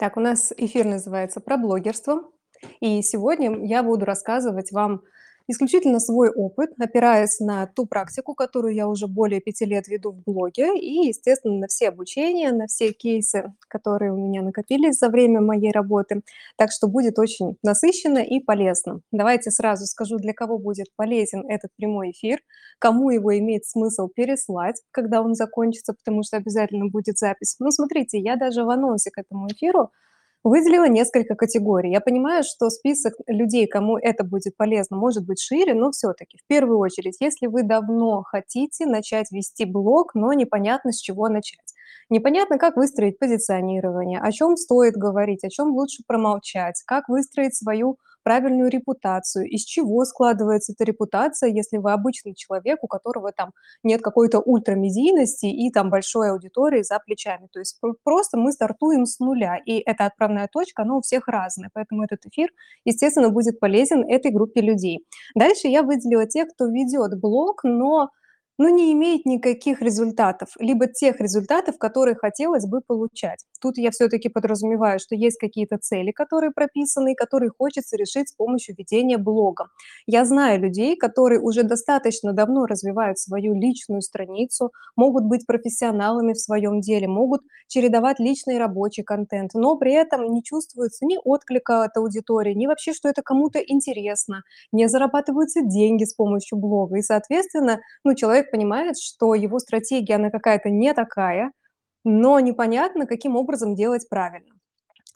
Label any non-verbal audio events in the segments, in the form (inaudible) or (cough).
Так, у нас эфир называется "Про блогерство". И сегодня я буду рассказывать вам исключительно свой опыт, опираясь на ту практику, которую я уже более 5 лет веду в блоге, и, естественно, на все обучения, на все кейсы, которые у меня накопились за время моей работы. Так что будет очень насыщенно и полезно. Давайте сразу скажу, для кого будет полезен этот прямой эфир, кому его имеет смысл переслать, когда он закончится, потому что обязательно будет запись. Ну, смотрите, я даже в анонсе к этому эфиру Выделила несколько категорий. Я понимаю, что список людей, кому это будет полезно, может быть шире, но все-таки, в первую очередь, если вы давно хотите начать вести блог, но непонятно с чего начать. Непонятно, как выстроить позиционирование, о чем стоит говорить, о чем лучше промолчать, как выстроить свою правильную репутацию, из чего складывается эта репутация, если вы обычный человек, у которого там нет какой-то ультрамедийности и там большой аудитории за плечами. То есть просто мы стартуем с нуля, и эта отправная точка, она у всех разная, поэтому этот эфир, естественно, будет полезен этой группе людей. Дальше я выделила тех, кто ведет блог, но но не имеет никаких результатов, либо тех результатов, которые хотелось бы получать. Тут я все-таки подразумеваю, что есть какие-то цели, которые прописаны, которые хочется решить с помощью ведения блога. Я знаю людей, которые уже достаточно давно развивают свою личную страницу, могут быть профессионалами в своем деле, могут чередовать личный и рабочий контент, но при этом не чувствуется ни отклика от аудитории, ни вообще, что это кому-то интересно, не зарабатываются деньги с помощью блога. И, соответственно, ну, человек понимает, что его стратегия, она какая-то не такая, но непонятно, каким образом делать правильно.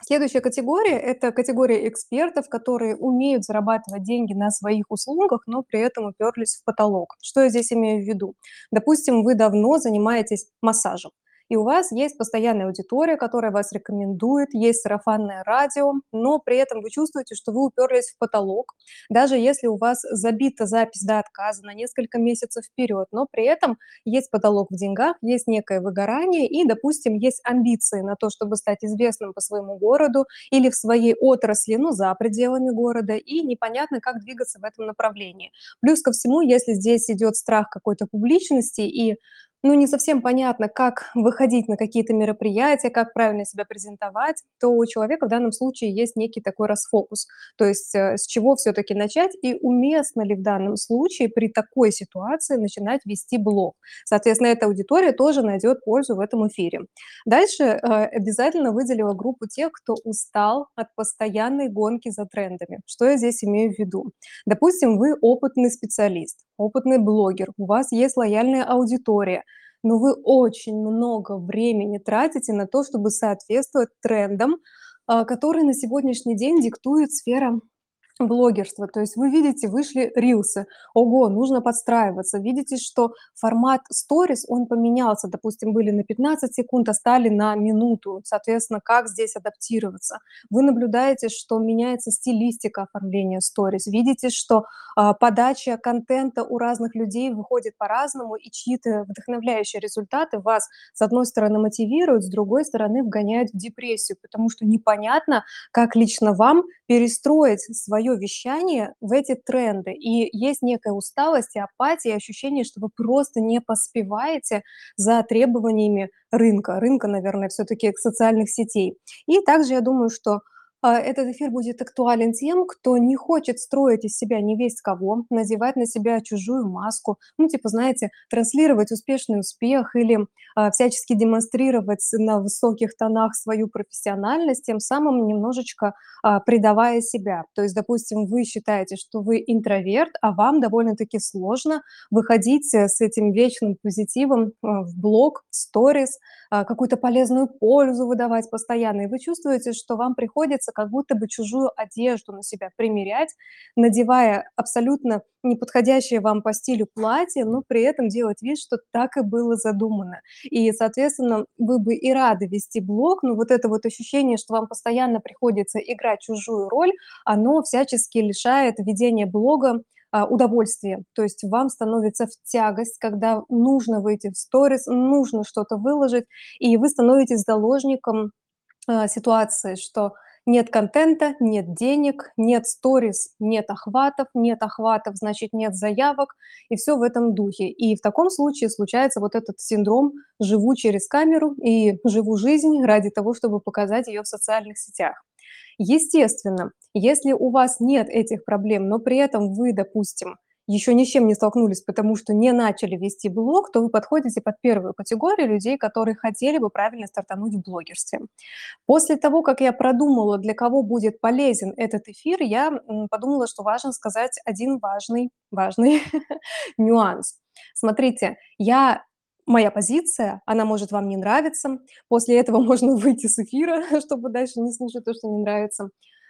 Следующая категория– это категория экспертов, которые умеют зарабатывать деньги на своих услугах, но при этом уперлись в потолок. Что я здесь имею в виду? Допустим, вы давно занимаетесь массажем и у вас есть постоянная аудитория, которая вас рекомендует, есть сарафанное радио, но при этом вы чувствуете, что вы уперлись в потолок, даже если у вас забита запись до отказа на несколько месяцев вперед, но при этом есть потолок в деньгах, есть некое выгорание и, допустим, есть амбиции на то, чтобы стать известным по своему городу или в своей отрасли, но за пределами города, и непонятно, как двигаться в этом направлении. Плюс ко всему, если здесь идет страх какой-то публичности и ну, не совсем понятно, как выходить на какие-то мероприятия, как правильно себя презентовать, то у человека в данном случае есть некий такой расфокус. То есть э, с чего все-таки начать и уместно ли в данном случае при такой ситуации начинать вести блог. Соответственно, эта аудитория тоже найдет пользу в этом эфире. Дальше э, обязательно выделила группу тех, кто устал от постоянной гонки за трендами. Что я здесь имею в виду? Допустим, вы опытный специалист, опытный блогер, у вас есть лояльная аудитория, но вы очень много времени тратите на то, чтобы соответствовать трендам, а, которые на сегодняшний день диктует сфера блогерство. То есть вы видите, вышли рилсы, ого, нужно подстраиваться. Видите, что формат stories, он поменялся. Допустим, были на 15 секунд, а стали на минуту. Соответственно, как здесь адаптироваться? Вы наблюдаете, что меняется стилистика оформления stories. Видите, что а, подача контента у разных людей выходит по-разному, и чьи-то вдохновляющие результаты вас, с одной стороны, мотивируют, с другой стороны, вгоняют в депрессию, потому что непонятно, как лично вам перестроить свое вещание в эти тренды. И есть некая усталость и апатия, и ощущение, что вы просто не поспеваете за требованиями рынка. Рынка, наверное, все-таки социальных сетей. И также я думаю, что этот эфир будет актуален тем, кто не хочет строить из себя не весь кого, надевать на себя чужую маску, ну, типа, знаете, транслировать успешный успех или а, всячески демонстрировать на высоких тонах свою профессиональность, тем самым немножечко а, предавая себя. То есть, допустим, вы считаете, что вы интроверт, а вам довольно-таки сложно выходить э, с этим вечным позитивом а, в блог, в сторис, а, какую-то полезную пользу выдавать постоянно, и вы чувствуете, что вам приходится как будто бы чужую одежду на себя примерять, надевая абсолютно неподходящее вам по стилю платье, но при этом делать вид, что так и было задумано. И, соответственно, вы бы и рады вести блог, но вот это вот ощущение, что вам постоянно приходится играть чужую роль, оно всячески лишает ведения блога а, удовольствие. То есть вам становится в тягость, когда нужно выйти в сторис, нужно что-то выложить, и вы становитесь заложником а, ситуации, что Нет контента, нет денег, нет сторис, нет охватов, нет охватов, значит, нет заявок, и все в этом духе. И в таком случае случается вот этот синдром «живу через камеру» и «живу жизнь ради того, чтобы показать ее в социальных сетях». Естественно, если у вас нет этих проблем, но при этом вы, допустим, еще ни с чем не столкнулись, потому что не начали вести блог, то вы подходите под первую категорию людей, которые хотели бы правильно стартануть в блогерстве. После того, как я продумала, для кого будет полезен этот эфир, я подумала, что важно сказать один важный, важный (laughs) нюанс. Смотрите, я моя позиция, она может вам не нравиться. После этого можно (laughs) выйти с эфира, (laughs) чтобы дальше не слушать то, что не нравится.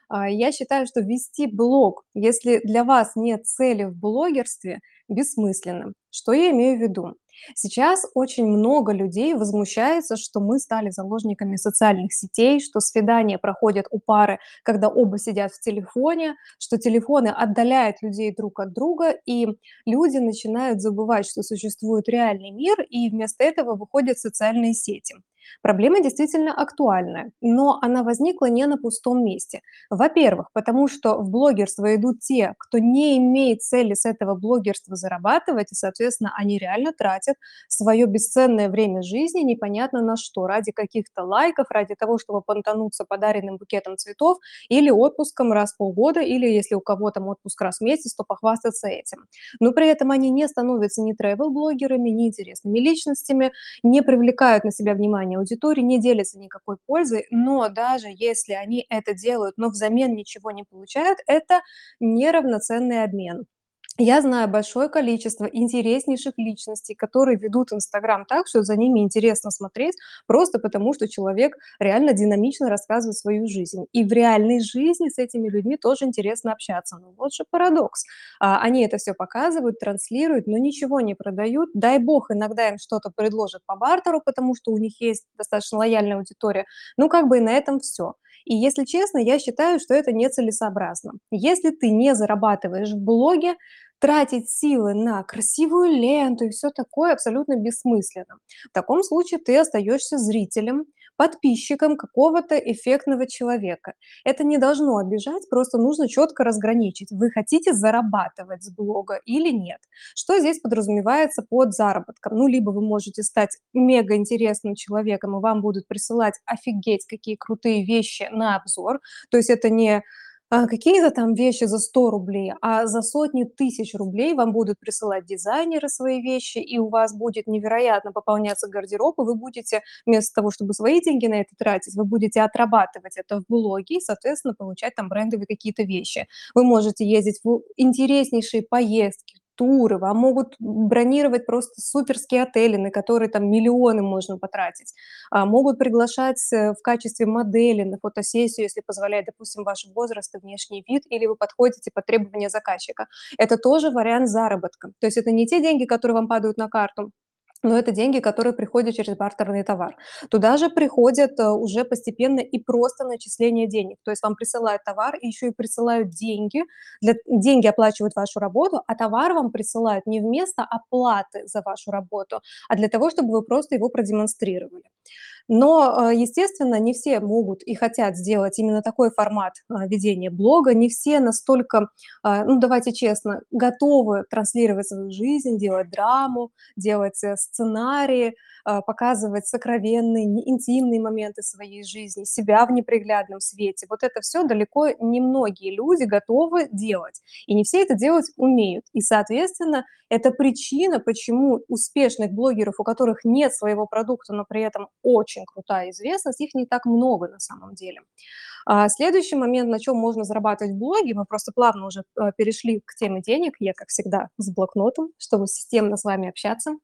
А, я считаю, что вести блог, если для вас нет цели в блогерстве, бессмысленно. Что я имею в виду? Сейчас очень много людей возмущается, что мы стали заложниками социальных сетей, что свидания проходят у пары, когда оба сидят в телефоне, что телефоны отдаляют людей друг от друга, и люди начинают забывать, что существует реальный мир, и вместо этого выходят социальные сети. Проблема действительно актуальная, но она возникла не на пустом месте. Во-первых, потому что в блогерство идут те, кто не имеет цели с этого блогерства зарабатывать, и, соответственно, они реально тратят свое бесценное время жизни непонятно на что, ради каких-то лайков, ради того, чтобы понтануться подаренным букетом цветов или отпуском раз в полгода, или если у кого там отпуск раз в месяц, то похвастаться этим. Но при этом они не становятся ни travel-блогерами, ни интересными личностями, не привлекают на себя внимание аудитории не делятся никакой пользой, но даже если они это делают, но взамен ничего не получают, это неравноценный обмен. Я знаю большое количество интереснейших личностей, которые ведут Инстаграм так, что за ними интересно смотреть, просто потому что человек реально динамично рассказывает свою жизнь. И в реальной жизни с этими людьми тоже интересно общаться. Но вот же парадокс. А, они это все показывают, транслируют, но ничего не продают. Дай бог, иногда им что-то предложат по бартеру, потому что у них есть достаточно лояльная аудитория. Ну, как бы и на этом все. И если честно, я считаю, что это нецелесообразно. Если ты не зарабатываешь в блоге, тратить силы на красивую ленту и все такое абсолютно бессмысленно. В таком случае ты остаешься зрителем, подписчиком какого-то эффектного человека. Это не должно обижать, просто нужно четко разграничить, вы хотите зарабатывать с блога или нет. Что здесь подразумевается под заработком? Ну, либо вы можете стать мега интересным человеком, и вам будут присылать офигеть какие крутые вещи на обзор, то есть это не а, какие-то там вещи за 100 рублей, а за сотни тысяч рублей вам будут присылать дизайнеры свои вещи, и у вас будет невероятно пополняться гардероб, и вы будете вместо того, чтобы свои деньги на это тратить, вы будете отрабатывать это в блоге и, соответственно, получать там брендовые какие-то вещи. Вы можете ездить в интереснейшие поездки, туры, вам могут бронировать просто суперские отели, на которые там миллионы можно потратить. А, могут приглашать э, в качестве модели на фотосессию, если позволяет, допустим, ваш возраст и внешний вид, или вы подходите под требования заказчика. Это тоже вариант заработка. То есть это не те деньги, которые вам падают на карту, но это деньги, которые приходят через бартерный товар. Туда же приходят э, уже постепенно и просто начисление денег. То есть вам присылают товар, и еще и присылают деньги. Для, деньги оплачивают вашу работу, а товар вам присылают не вместо оплаты за вашу работу, а для того, чтобы вы просто его продемонстрировали. Но, э, естественно, не все могут и хотят сделать именно такой формат э, ведения блога, не все настолько, э, ну давайте честно, готовы транслировать свою жизнь, делать драму, делать сценарии, показывать сокровенные, интимные моменты своей жизни, себя в неприглядном свете. Вот это все далеко не многие люди готовы делать. И не все это делать умеют. И, соответственно, это причина, почему успешных блогеров, у которых нет своего продукта, но при этом очень крутая известность, их не так много на самом деле. А следующий момент, на чем можно зарабатывать в блоге, мы просто плавно уже э, перешли к теме денег, я, как всегда, с блокнотом, чтобы системно с вами общаться.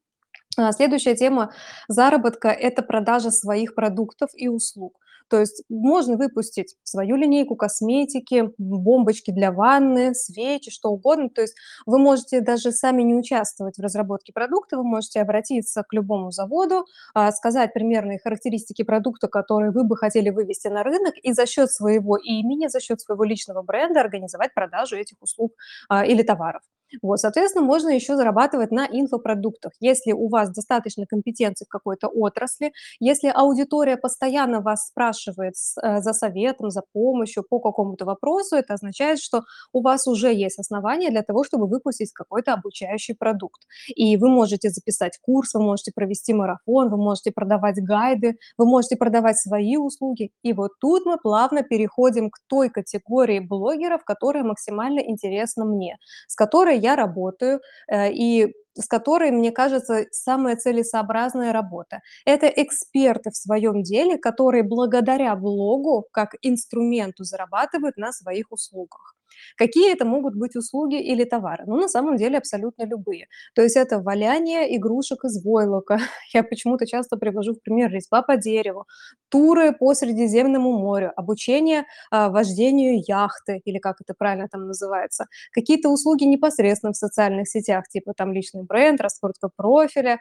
А следующая тема заработка– это продажа своих продуктов и услуг. То есть можно выпустить свою линейку косметики, бомбочки для ванны, свечи, что угодно. То есть вы можете даже сами не участвовать в разработке продукта, вы можете обратиться к любому заводу, а, сказать примерные характеристики продукта, которые вы бы хотели вывести на рынок, и за счет своего имени, за счет своего личного бренда организовать продажу этих услуг а, или товаров. Вот, соответственно, можно еще зарабатывать на инфопродуктах. Если у вас достаточно компетенций в какой-то отрасли, если аудитория постоянно вас спрашивает э, за советом, за помощью по какому-то вопросу, это означает, что у вас уже есть основания для того, чтобы выпустить какой-то обучающий продукт. И вы можете записать курс, вы можете провести марафон, вы можете продавать гайды, вы можете продавать свои услуги. И вот тут мы плавно переходим к той категории блогеров, которая максимально интересна мне, с которой я работаю, э, и с которой, мне кажется, самая целесообразная работа. Это эксперты в своем деле, которые благодаря блогу как инструменту зарабатывают на своих услугах. Какие это могут быть услуги или товары? Ну, на самом деле, абсолютно любые. То есть это валяние игрушек из войлока. (laughs) Я почему-то часто привожу в пример резьба по дереву, туры по Средиземному морю, обучение а, вождению яхты, или как это правильно там называется, какие-то услуги непосредственно в социальных сетях, типа там личный бренд, раскрутка профиля,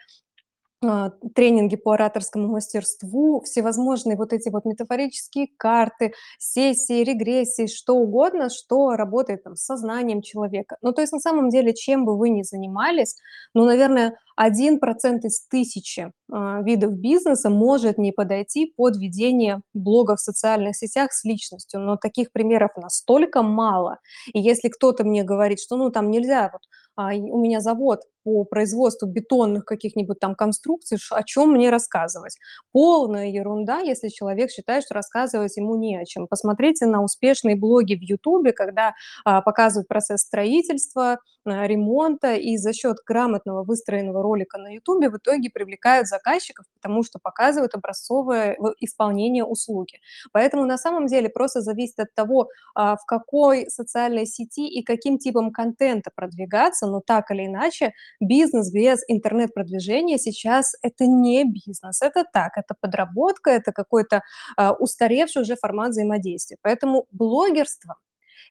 тренинги по ораторскому мастерству, всевозможные вот эти вот метафорические карты, сессии, регрессии, что угодно, что работает там с сознанием человека. Ну, то есть на самом деле, чем бы вы ни занимались, ну, наверное, один процент из тысячи э, видов бизнеса может не подойти под ведение блога в социальных сетях с личностью, но таких примеров настолько мало. И если кто-то мне говорит, что ну там нельзя вот а, у меня завод по производству бетонных каких-нибудь там конструкций, о чем мне рассказывать? Полная ерунда, если человек считает, что рассказывать ему не о чем. Посмотрите на успешные блоги в Ютубе, когда а, показывают процесс строительства, а, ремонта, и за счет грамотного выстроенного ролика на Ютубе в итоге привлекают заказчиков, потому что показывают образцовое исполнение услуги. Поэтому на самом деле просто зависит от того, а, в какой социальной сети и каким типом контента продвигаться, но так или иначе бизнес без интернет-продвижения сейчас это не бизнес, это так, это подработка, это какой-то а, устаревший уже формат взаимодействия. Поэтому блогерство–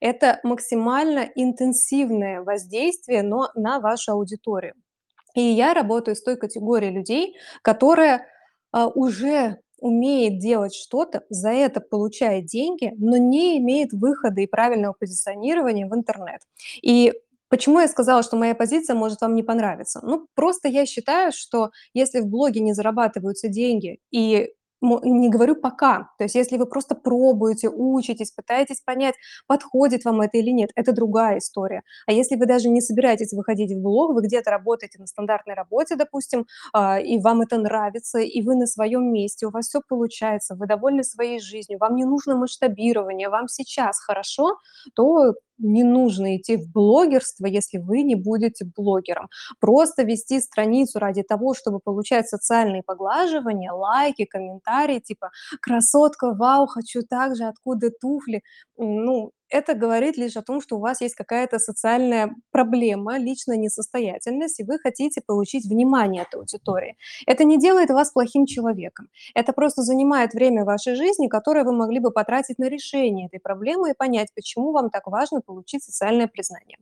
это максимально интенсивное воздействие, но на вашу аудиторию. И я работаю с той категорией людей, которая а, уже умеет делать что-то, за это получает деньги, но не имеет выхода и правильного позиционирования в интернет. И Почему я сказала, что моя позиция может вам не понравиться? Ну, просто я считаю, что если в блоге не зарабатываются деньги и не говорю пока. То есть если вы просто пробуете, учитесь, пытаетесь понять, подходит вам это или нет, это другая история. А если вы даже не собираетесь выходить в блог, вы где-то работаете на стандартной работе, допустим, а, и вам это нравится, и вы на своем месте, у вас все получается, вы довольны своей жизнью, вам не нужно масштабирование, вам сейчас хорошо, то не нужно идти в блогерство, если вы не будете блогером. Просто вести страницу ради того, чтобы получать социальные поглаживания, лайки, комментарии, типа «красотка, вау, хочу так же, откуда туфли?» Ну, это говорит лишь о том, что у вас есть какая-то социальная проблема, личная несостоятельность, и вы хотите получить внимание от аудитории. Это не делает вас плохим человеком. Это просто занимает время вашей жизни, которое вы могли бы потратить на решение этой проблемы и понять, почему вам так важно получить социальное признание.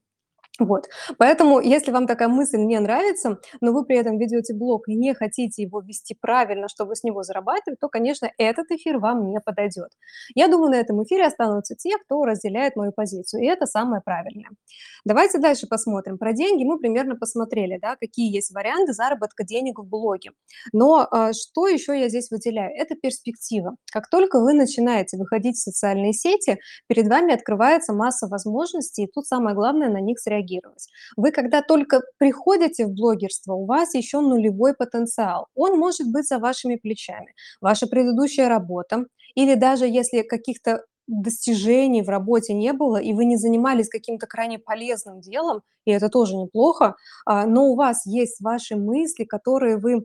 Вот. Поэтому, если вам такая мысль не нравится, но вы при этом ведете блог и не хотите его вести правильно, чтобы с него зарабатывать, то, конечно, этот эфир вам не подойдет. Я думаю, на этом эфире останутся те, кто разделяет мою позицию, и это самое правильное. Давайте дальше посмотрим. Про деньги мы примерно посмотрели, да, какие есть варианты заработка денег в блоге. Но э, что еще я здесь выделяю? Это перспектива. Как только вы начинаете выходить в социальные сети, перед вами открывается масса возможностей, и тут самое главное на них среагировать реагировать. Вы когда только приходите в блогерство, у вас еще нулевой потенциал. Он может быть за вашими плечами. Ваша предыдущая работа, или даже если каких-то достижений в работе не было, и вы не занимались каким-то крайне полезным делом, и это тоже неплохо, а, но у вас есть ваши мысли, которые вы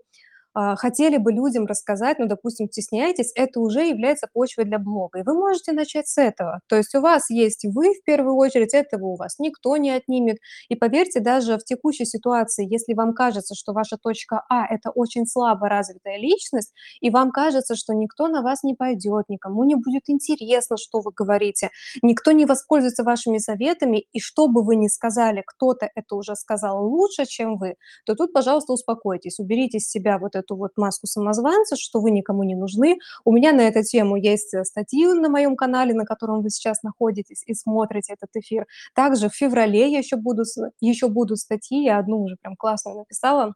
хотели бы людям рассказать, ну, допустим, стесняетесь, это уже является почвой для блога. И вы можете начать с этого. То есть у вас есть вы в первую очередь, этого у вас никто не отнимет. И поверьте, даже в текущей ситуации, если вам кажется, что ваша точка А– это очень слабо развитая личность, и вам кажется, что никто на вас не пойдет, никому не будет интересно, что вы говорите, никто не воспользуется вашими советами, и что бы вы ни сказали, кто-то это уже сказал лучше, чем вы, то тут, пожалуйста, успокойтесь, уберите из себя вот эту эту вот маску самозванца, что вы никому не нужны. У меня на эту тему есть э, статьи на моем канале, на котором вы сейчас находитесь и смотрите этот эфир. Также в феврале я еще буду, еще будут статьи, я одну уже прям классную написала,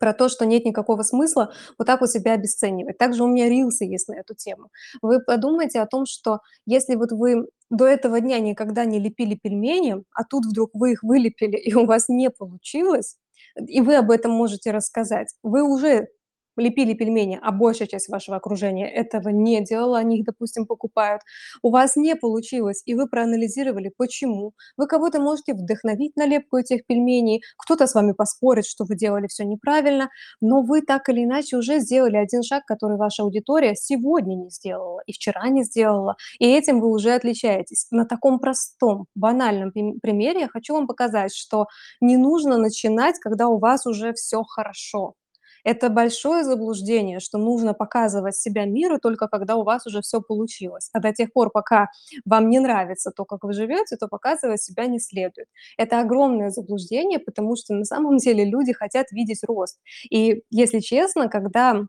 про то, что нет никакого смысла вот так вот себя обесценивать. Также у меня рилсы есть на эту тему. Вы подумайте о том, что если вот вы до этого дня никогда не лепили пельмени, а тут вдруг вы их вылепили, и у вас не получилось, и вы об этом можете рассказать, вы уже лепили пельмени, а большая часть вашего окружения этого не делала, они их, допустим, покупают, у вас не получилось, и вы проанализировали, почему. Вы кого-то можете вдохновить на лепку этих пельменей, кто-то с вами поспорит, что вы делали все неправильно, но вы так или иначе уже сделали один шаг, который ваша аудитория сегодня не сделала и вчера не сделала, и этим вы уже отличаетесь. На таком простом, банальном примере я хочу вам показать, что не нужно начинать, когда у вас уже все хорошо. Это большое заблуждение, что нужно показывать себя миру только когда у вас уже все получилось. А до тех пор, пока вам не нравится то, как вы живете, то показывать себя не следует. Это огромное заблуждение, потому что на самом деле люди хотят видеть рост. И если честно, когда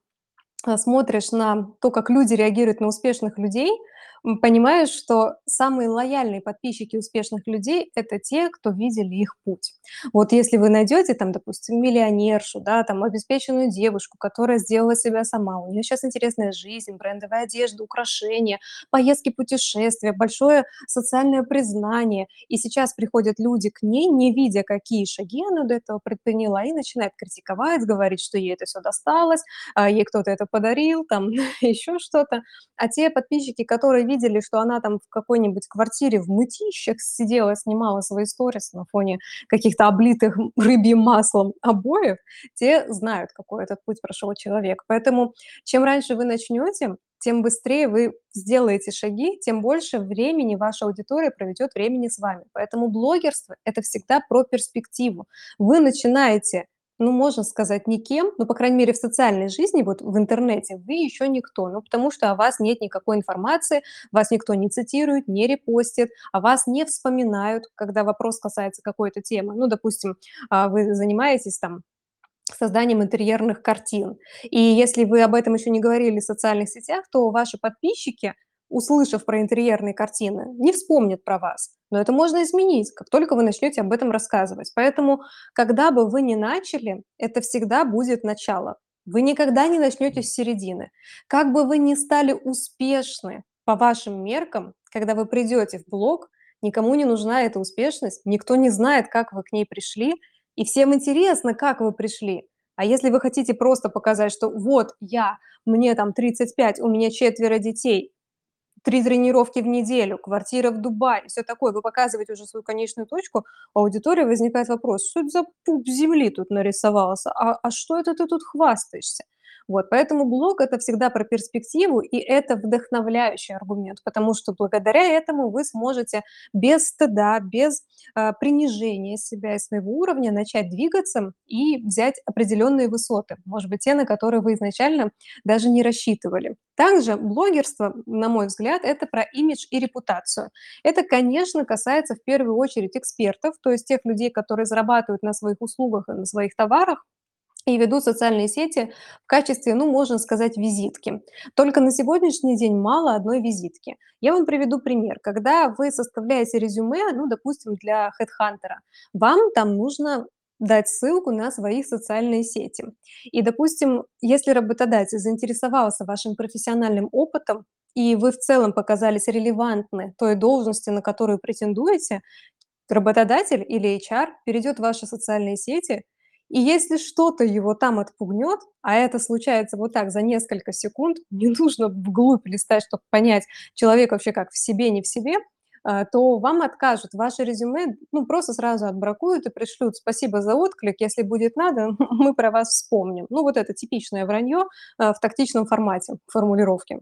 а, смотришь на то, как люди реагируют на успешных людей, понимаешь, что самые лояльные подписчики успешных людей– это те, кто видели их путь. Вот если вы найдете там, допустим, миллионершу, да, там обеспеченную девушку, которая сделала себя сама, у нее сейчас интересная жизнь, брендовая одежда, украшения, поездки, путешествия, большое социальное признание, и сейчас приходят люди к ней, не видя, какие шаги она до этого предприняла, и начинает критиковать, говорить, что ей это все досталось, а ей кто-то это подарил, там (laughs) еще что-то. А те подписчики, которые видели, что она там в какой-нибудь квартире в мытищах сидела, снимала свои сторис на фоне каких-то облитых рыбьим маслом обоев, те знают, какой этот путь прошел человек. Поэтому чем раньше вы начнете, тем быстрее вы сделаете шаги, тем больше времени ваша аудитория проведет времени с вами. Поэтому блогерство– это всегда про перспективу. Вы начинаете ну, можно сказать, никем, но, по крайней мере, в социальной жизни, вот в интернете, вы еще никто, ну, потому что о вас нет никакой информации, вас никто не цитирует, не репостит, о вас не вспоминают, когда вопрос касается какой-то темы. Ну, допустим, а, вы занимаетесь там созданием интерьерных картин. И если вы об этом еще не говорили в социальных сетях, то ваши подписчики услышав про интерьерные картины, не вспомнят про вас. Но это можно изменить, как только вы начнете об этом рассказывать. Поэтому, когда бы вы ни начали, это всегда будет начало. Вы никогда не начнете с середины. Как бы вы ни стали успешны по вашим меркам, когда вы придете в блог, никому не нужна эта успешность, никто не знает, как вы к ней пришли, и всем интересно, как вы пришли. А если вы хотите просто показать, что вот я, мне там 35, у меня четверо детей, три тренировки в неделю, квартира в Дубае, все такое, вы показываете уже свою конечную точку, у аудитории возникает вопрос, что это за пуп земли тут нарисовался, а, а что это ты тут хвастаешься? Вот, поэтому блог– это всегда про перспективу, и это вдохновляющий аргумент, потому что благодаря этому вы сможете без стыда, без э, принижения себя и своего уровня начать двигаться и взять определенные высоты, может быть, те, на которые вы изначально даже не рассчитывали. Также блогерство, на мой взгляд, это про имидж и репутацию. Это, конечно, касается в первую очередь экспертов, то есть тех людей, которые зарабатывают на своих услугах и на своих товарах, и ведут социальные сети в качестве, ну, можно сказать, визитки. Только на сегодняшний день мало одной визитки. Я вам приведу пример. Когда вы составляете резюме, ну, допустим, для HeadHunter, вам там нужно дать ссылку на свои социальные сети. И, допустим, если работодатель заинтересовался вашим профессиональным опытом, и вы в целом показались релевантны той должности, на которую претендуете, работодатель или HR перейдет в ваши социальные сети и если что-то его там отпугнет, а это случается вот так за несколько секунд, (laughs) не нужно вглубь листать, чтобы понять, человек вообще как в себе, не в себе, а, то вам откажут. Ваше резюме ну, просто сразу отбракуют и пришлют «спасибо за отклик, если будет надо, (laughs) мы про вас вспомним». Ну, вот это типичное вранье а, в тактичном формате формулировки.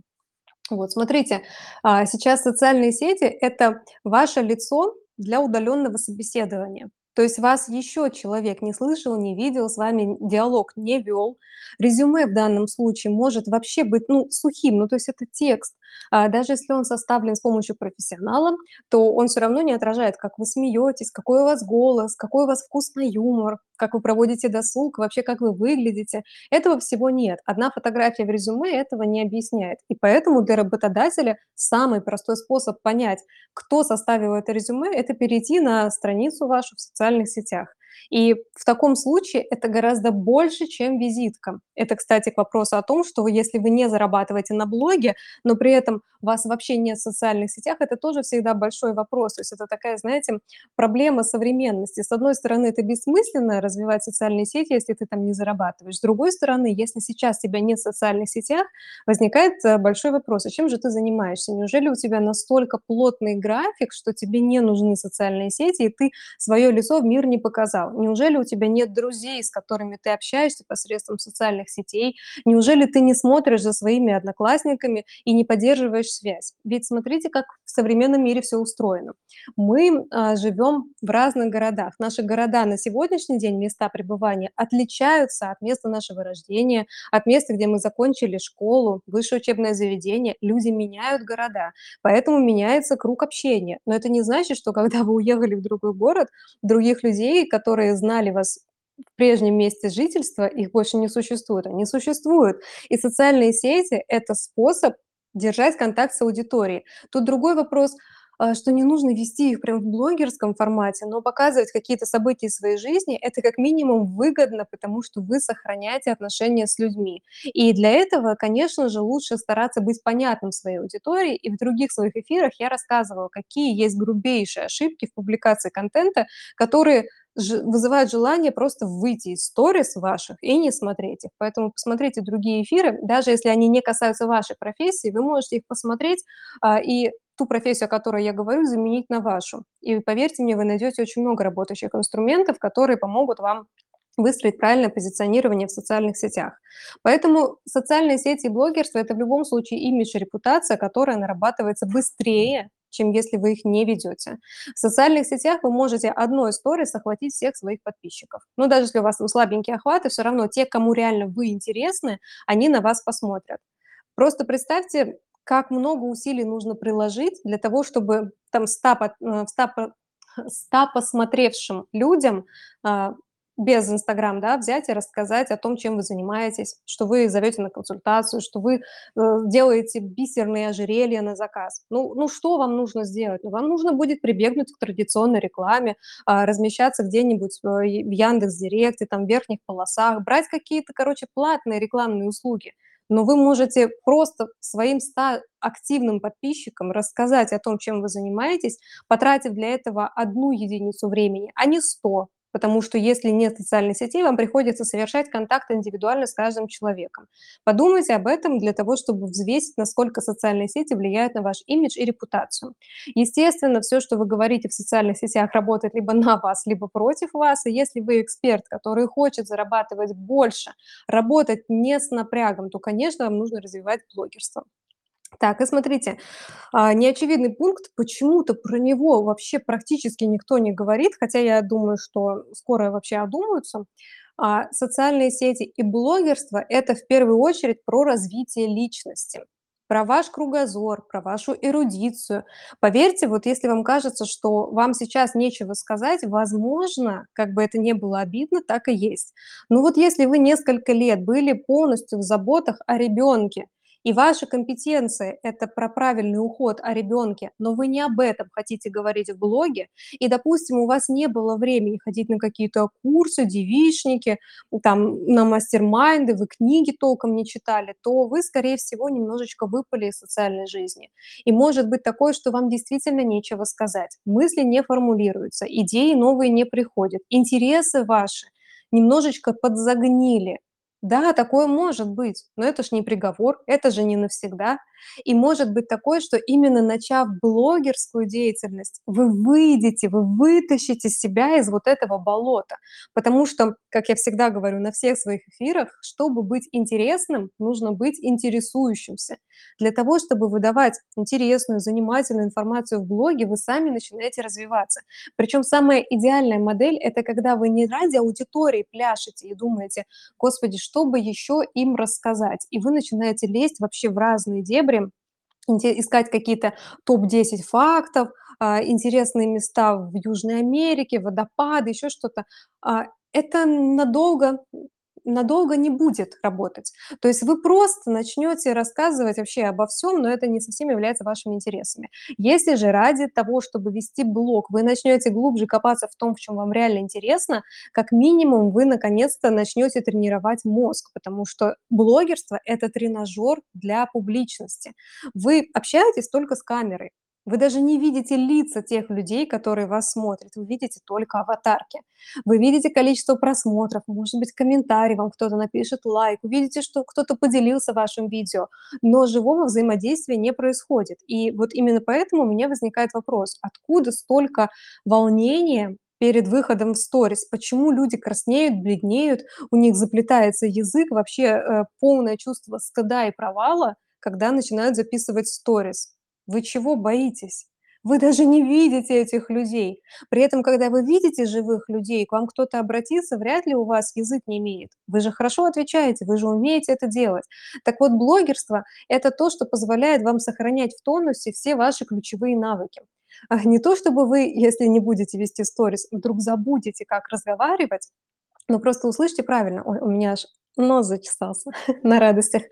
Вот, смотрите, а, сейчас социальные сети– это ваше лицо для удаленного собеседования. То есть вас еще человек не слышал, не видел, с вами диалог не вел. Резюме в данном случае может вообще быть ну, сухим, ну то есть это текст. А, даже если он составлен с помощью профессионала, то он всё равно не отражает, как вы смеетесь, какой у вас голос, какой у вас вкус на юмор, как вы проводите досуг, вообще как вы выглядите. Этого всего нет. Одна фотография в резюме этого не объясняет. И поэтому для работодателя самый простой способ понять, кто составил это резюме- это перейти на страницу вашу в социальных сетях. И в таком случае это гораздо больше, чем визитка. Это, кстати, к вопросу о том, что если вы не зарабатываете на блоге, но при этом вас вообще нет в социальных сетях, это тоже всегда большой вопрос. То есть это такая, знаете, проблема современности. С одной стороны, это бессмысленно развивать социальные сети, если ты там не зарабатываешь. С другой стороны, если сейчас тебя нет в социальных сетях, возникает, э, большой вопрос: а чем же ты занимаешься? Неужели у тебя настолько плотный график, что тебе не нужны социальные сети, и ты свое лицо в мир не показал? Неужели у тебя нет друзей, с которыми ты общаешься посредством социальных сетей? Неужели ты не смотришь за своими одноклассниками и не поддерживаешь связь? Ведь смотрите, как в современном мире всё устроено. Мы, а, живем в разных городах. Наши города на сегодняшний день, места пребывания, отличаются от места нашего рождения, от места, где мы закончили школу, высшее учебное заведение. Люди меняют города, поэтому меняется круг общения. Но это не значит, что когда вы уехали в другой город, других людей, которые знали вас в прежнем месте жительства, их больше не существует. Они существуют. И социальные сети- это способ держать контакт с аудиторией. Тут другой вопрос, а, что не нужно вести их прям в блогерском формате, но показывать какие-то события своей жизни- это как минимум выгодно, потому что вы сохраняете отношения с людьми. И для этого, конечно же, лучше стараться быть понятным своей аудитории. И в других своих эфирах я рассказывала, какие есть грубейшие ошибки в публикации контента, которые ж вызывают желание просто выйти из сторис ваших и не смотреть их. Поэтому посмотрите другие эфиры. Даже если они не касаются вашей профессии, вы можете их посмотреть, а, и ту профессию, о которой я говорю, заменить на вашу. И поверьте мне, вы найдете очень много работающих инструментов, которые помогут вам выстроить правильное позиционирование в социальных сетях. Поэтому социальные сети и блогерство- это в любом случае имидж и репутация, которая нарабатывается быстрее, чем если вы их не ведете. В социальных сетях вы можете одной сторис охватить всех своих подписчиков. Но даже если у вас слабенькие охваты, всё равно те, кому реально вы интересны, они на вас посмотрят. Просто представьте, как много усилий нужно приложить для того, чтобы там 100 под э, 100 по (laughs) 100 посмотревшим людям, а, без "Инстаграм", да, взять и рассказать о том, чем вы занимаетесь, что вы зовете на консультацию, что вы, э, делаете бисерные ожерелья на заказ. Ну ну что вам нужно сделать? Ну, вам нужно будет прибегнуть к традиционной рекламе, а, размещаться где-нибудь в в "Яндекс.Директе", там, в верхних полосах, брать какие-то, короче, платные рекламные услуги. Но вы можете просто своим 100 активным подписчикам рассказать о том, чем вы занимаетесь, потратив для этого 1 единицу времени, а не 100. Потому что если нет социальных сетей, вам приходится совершать контакт индивидуально с каждым человеком. Подумайте об этом для того, чтобы взвесить, насколько социальные сети влияют на ваш имидж и репутацию. Естественно, всё, что вы говорите в социальных сетях, работает либо на вас, либо против вас. И если вы эксперт, который хочет зарабатывать больше, работать не с напрягом, то, конечно, вам нужно развивать блогерство. Так, и смотрите, а, неочевидный пункт, почему-то про него вообще практически никто не говорит, хотя я думаю, что скоро вообще одумаются. А, социальные сети и блогерство- это в первую очередь про развитие личности, про ваш кругозор, про вашу эрудицию. Поверьте, вот если вам кажется, что вам сейчас нечего сказать, возможно, как бы это не было обидно, так и есть. Но вот если вы несколько лет были полностью в заботах о ребенке, и ваши компетенции- это про правильный уход о ребенке, но вы не об этом хотите говорить в блоге, и, допустим, у вас не было времени ходить на какие-то курсы, девичники, там, на мастер-майнды, вы книги толком не читали, то вы, скорее всего, немножечко выпали из социальной жизни. И может быть такое, что вам действительно нечего сказать, мысли не формулируются, идеи новые не приходят, интересы ваши немножечко подзагнили. Да, такое может быть, но это ж не приговор, это же не навсегда. И может быть такое, что именно начав блогерскую деятельность, вы выйдете, вы вытащите себя из вот этого болота. Потому что, как я всегда говорю на всех своих эфирах, чтобы быть интересным, нужно быть интересующимся. Для того, чтобы выдавать интересную, занимательную информацию в блоге, вы сами начинаете развиваться. Причем самая идеальная модель- это когда вы не ради аудитории пляшете и думаете: "Господи, что бы еще им рассказать?" И вы начинаете лезть вообще в разные дебри, инте искать какие-то топ-10 фактов, а, интересные места в Южной Америке, водопады, еще что-то. А, это надолго надолго не будет работать. То есть вы просто начнете рассказывать вообще обо всем, но это не совсем является вашими интересами. Если же ради того, чтобы вести блог, вы начнете глубже копаться в том, в чем вам реально интересно, как минимум вы наконец-то начнете тренировать мозг, потому что блогерство- это тренажер для публичности. Вы общаетесь только с камерой. Вы даже не видите лица тех людей, которые вас смотрят. Вы видите только аватарки. Вы видите количество просмотров, может быть, комментарий вам кто-то напишет, лайк, вы видите, что кто-то поделился вашим видео, но живого взаимодействия не происходит. И вот именно поэтому у меня возникает вопрос: откуда столько волнения перед выходом в сторис? Почему люди краснеют, бледнеют, у них заплетается язык, вообще, э, полное чувство стыда и провала, когда начинают записывать сторис? Вы чего боитесь? Вы даже не видите этих людей. При этом, когда вы видите живых людей, к вам кто-то обратится, вряд ли у вас язык не имеет. Вы же хорошо отвечаете, вы же умеете это делать. Так вот, блогерство- это то, что позволяет вам сохранять в тонусе все ваши ключевые навыки. А не то чтобы вы, если не будете вести сторис, вдруг забудете, как разговаривать, но просто услышьте правильно. Ой, у меня аж нос зачесался (laughs) на радостях.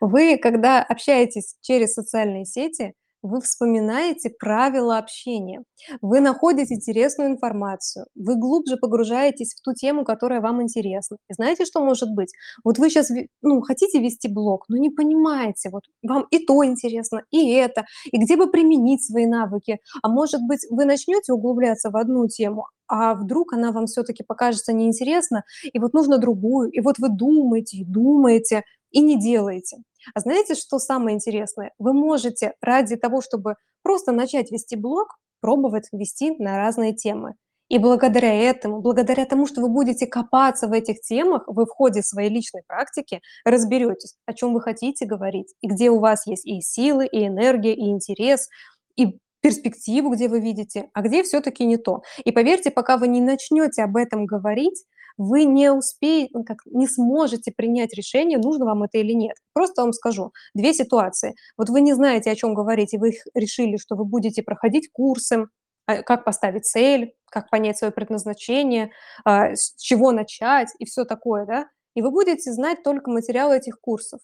Вы, когда общаетесь через социальные сети, вы вспоминаете правила общения, вы находите интересную информацию, вы глубже погружаетесь в ту тему, которая вам интересна. И знаете, что может быть? Вот вы ве ну, хотите вести блог, но не понимаете, вот вам и то интересно, и это, и где бы применить свои навыки. А может быть, вы начнете углубляться в одну тему, а вдруг она вам всё-таки покажется неинтересна, и вот нужно другую. И вот вы думаете и думаете, и не делаете. А знаете, что самое интересное? Вы можете ради того, чтобы просто начать вести блог, пробовать вести на разные темы. И благодаря этому, благодаря тому, что вы будете копаться в этих темах, вы в ходе своей личной практики разберётесь, о чём вы хотите говорить, и где у вас есть и силы, и энергия, и интерес, и перспективу, где вы видите, а где всё-таки не то. И поверьте, пока вы не начнёте об этом говорить, вы не успее ну как, не сможете принять решение, нужно вам это или нет. Просто вам скажу 2 ситуации. Вот вы не знаете, о чём говорить, и вы решили, что вы будете проходить курсы, а, как поставить цель, как понять своё предназначение, а, с чего начать и всё такое, да. И вы будете знать только материалы этих курсов.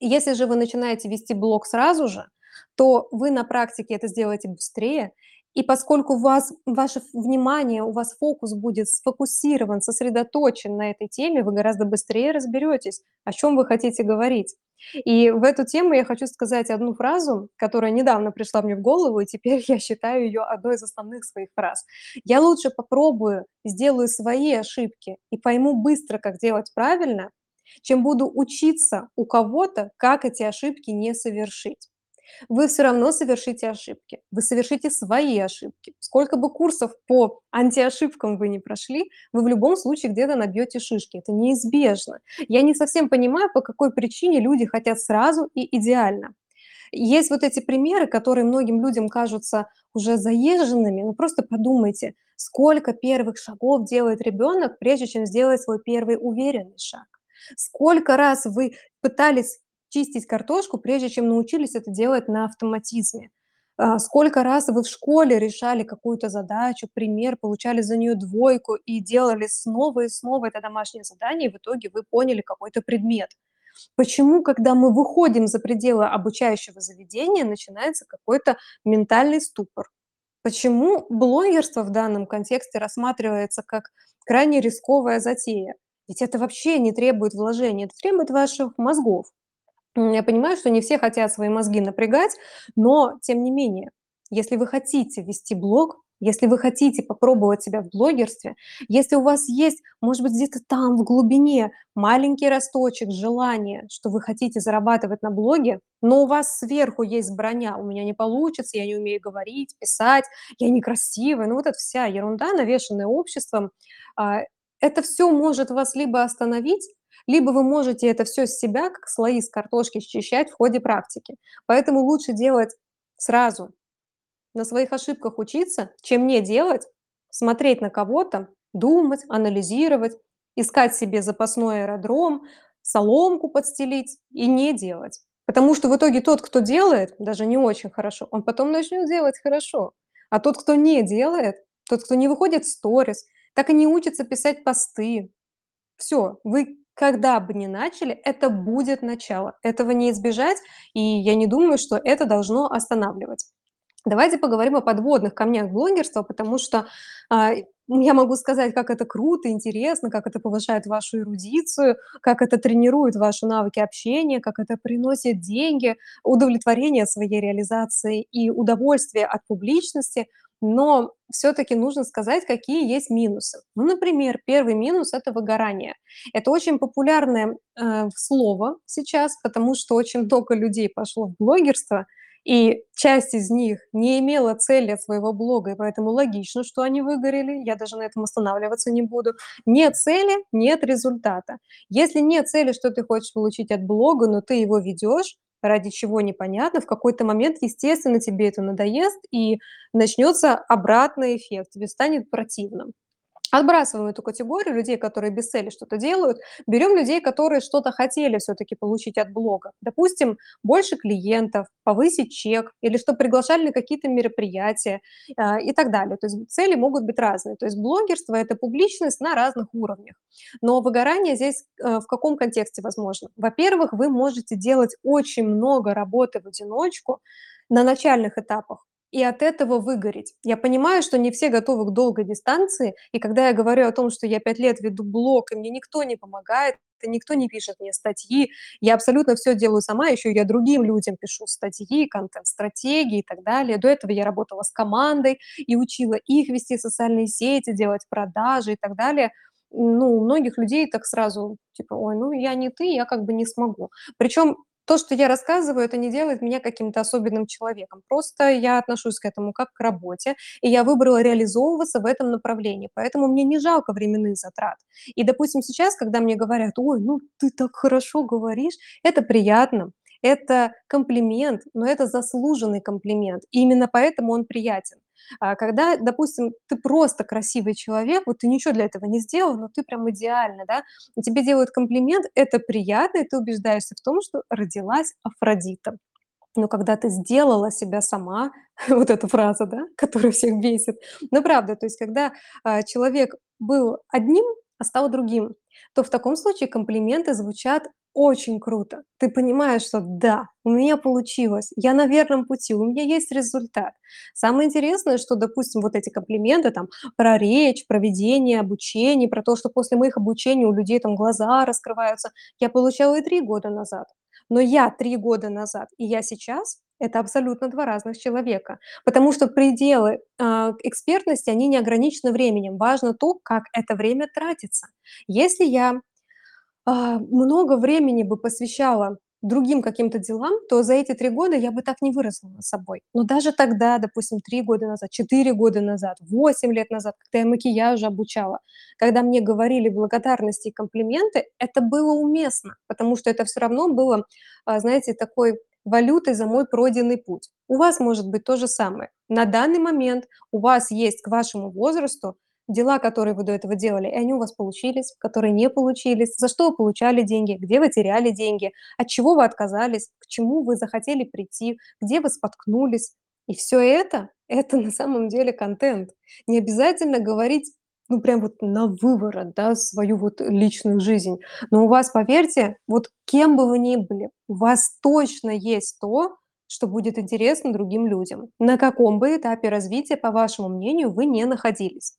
Если же вы начинаете вести блог сразу же, то вы на практике это сделаете быстрее. И поскольку у вас ваше внимание, у вас фокус будет сфокусирован, сосредоточен на этой теме, вы гораздо быстрее разберётесь, о чём вы хотите говорить. И в эту тему я хочу сказать одну фразу, которая недавно пришла мне в голову, и теперь я считаю её одной из основных своих фраз. Я лучше попробую, сделаю свои ошибки и пойму быстро, как делать правильно, чем буду учиться у кого-то, как эти ошибки не совершить. Вы всё равно совершите ошибки, вы совершите свои ошибки. Сколько бы курсов по антиошибкам вы не прошли, вы в любом случае где-то набьёте шишки. Это неизбежно. Я не совсем понимаю, по какой причине люди хотят сразу и идеально. Есть вот эти примеры, которые многим людям кажутся уже заезженными. Ну, просто подумайте, сколько первых шагов делает ребёнок, прежде чем сделать свой первый уверенный шаг. Сколько раз вы пытались чистить картошку, прежде чем научились это делать на автоматизме. А, сколько раз вы в школе решали какую-то задачу, пример, получали за неё двойку и делали снова и снова это домашнее задание, и в итоге вы поняли какой-то предмет. Почему, когда мы выходим за пределы обучающего заведения, начинается какой-то ментальный ступор? Почему блогерство в данном контексте рассматривается как крайне рисковая затея? Ведь это вообще не требует вложений, это требует ваших мозгов. Я понимаю, что не все хотят свои мозги напрягать, но тем не менее, если вы хотите вести блог, если вы хотите попробовать себя в блогерстве, если у вас есть, может быть, где-то там в глубине маленький росточек желания, что вы хотите зарабатывать на блоге, но у вас сверху есть броня: "У меня не получится, я не умею говорить, писать, я некрасивая". Ну, вот эта вся ерунда, навешанная обществом. А, это всё может вас либо остановить, либо вы можете это всё с себя, как слои с картошки, счищать в ходе практики. Поэтому лучше делать сразу, на своих ошибках учиться, чем не делать, смотреть на кого-то, думать, анализировать, искать себе запасной аэродром, соломку подстелить и не делать. Потому что в итоге тот, кто делает, даже не очень хорошо, он потом начнет делать хорошо. А тот, кто не делает, тот, кто не выходит в сторис, так и не учится писать посты. Всё, вы когда бы ни начали, это будет начало. Этого не избежать, и я не думаю, что это должно останавливать. Давайте поговорим о подводных камнях блогерства, потому что, а, я могу сказать, как это круто, интересно, как это повышает вашу эрудицию, как это тренирует ваши навыки общения, как это приносит деньги, удовлетворение своей реализации и удовольствие от публичности. Но всё-таки нужно сказать, какие есть минусы. Ну, например, 1 минус- это выгорание. Это очень популярное, э, слово сейчас, потому что очень много людей пошло в блогерство, и часть из них не имела цели от своего блога, и поэтому логично, что они выгорели. Я даже на этом останавливаться не буду. Нет цели- нет результата. Если нет цели, что ты хочешь получить от блога, но ты его ведёшь, ради чего- непонятно, в какой-то момент, естественно, тебе это надоест, и начнётся обратный эффект, тебе станет противно. Отбрасываем эту категорию людей, которые без цели что-то делают. Берём людей, которые что-то хотели всё-таки получить от блога. Допустим, больше клиентов, повысить чек или чтоб приглашали на какие-то мероприятия, а, и так далее. То есть цели могут быть разные. То есть блогерство- это публичность на разных уровнях. Но выгорание здесь, э, в каком контексте возможно? Во-первых, вы можете делать очень много работы в одиночку на начальных этапах и от этого выгореть. Я понимаю, что не все готовы к долгой дистанции, и когда я говорю о том, что я 5 лет веду блог, и мне никто не помогает, и никто не пишет мне статьи, я абсолютно всё делаю сама, ещё я другим людям пишу статьи, контент-стратегии и так далее. До этого я работала с командой и учила их вести социальные сети, делать продажи и так далее. Ну, у многих людей так сразу, типа: "Ой, ну я не ты, я как бы не смогу". Причём то, что я рассказываю, это не делает меня каким-то особенным человеком. Просто я отношусь к этому как к работе, и я выбрала реализовываться в этом направлении, поэтому мне не жалко временных затрат. И, допустим, сейчас, когда мне говорят: "Ой, ну ты так хорошо говоришь"- это приятно, это комплимент, но это заслуженный комплимент. И именно поэтому он приятен. А когда, допустим, ты просто красивый человек, вот ты ничего для этого не сделал, но ты прям идеальна, да, и тебе делают комплимент, это приятно, и ты убеждаешься в том, что родилась Афродита. Но когда ты сделала себя сама, (laughs) вот эта фраза, да, которая всех бесит, но правда, то есть когда, а, человек был одним, а стал другим, то в таком случае комплименты звучат очень круто. Ты понимаешь, что да, у меня получилось, я на верном пути, у меня есть результат. Самое интересное, что, допустим, вот эти комплименты там про речь, про ведение обучений, про то, что после моих обучений у людей там глаза раскрываются, я получала и 3 года назад. Но я 3 года назад и я сейчас- это абсолютно 2 разных человека, потому что пределы, а, экспертности, они не ограничены временем. Важно то, как это время тратится. Если я, а, много времени бы посвящала другим каким-то делам, то за эти 3 года я бы так не выросла над собой. Но даже тогда, допустим, 3 года назад, 4 года назад, 8 лет назад, когда я макияжу обучала, когда мне говорили благодарности и комплименты, это было уместно, потому что это всё равно было, а, знаете, такой валютой за мой пройденный путь. У вас может быть то же самое. На данный момент у вас есть к вашему возрасту дела, которые вы до этого делали, и они у вас получились, которые не получились, за что вы получали деньги, где вы теряли деньги, от чего вы отказались, к чему вы захотели прийти, где вы споткнулись. И всё это- это на самом деле контент. Не обязательно говорить, ну, прям вот навыворот, да, свою вот личную жизнь. Но у вас, поверьте, вот кем бы вы ни были, у вас точно есть то, что будет интересно другим людям, на каком бы этапе развития, по вашему мнению, вы не находились.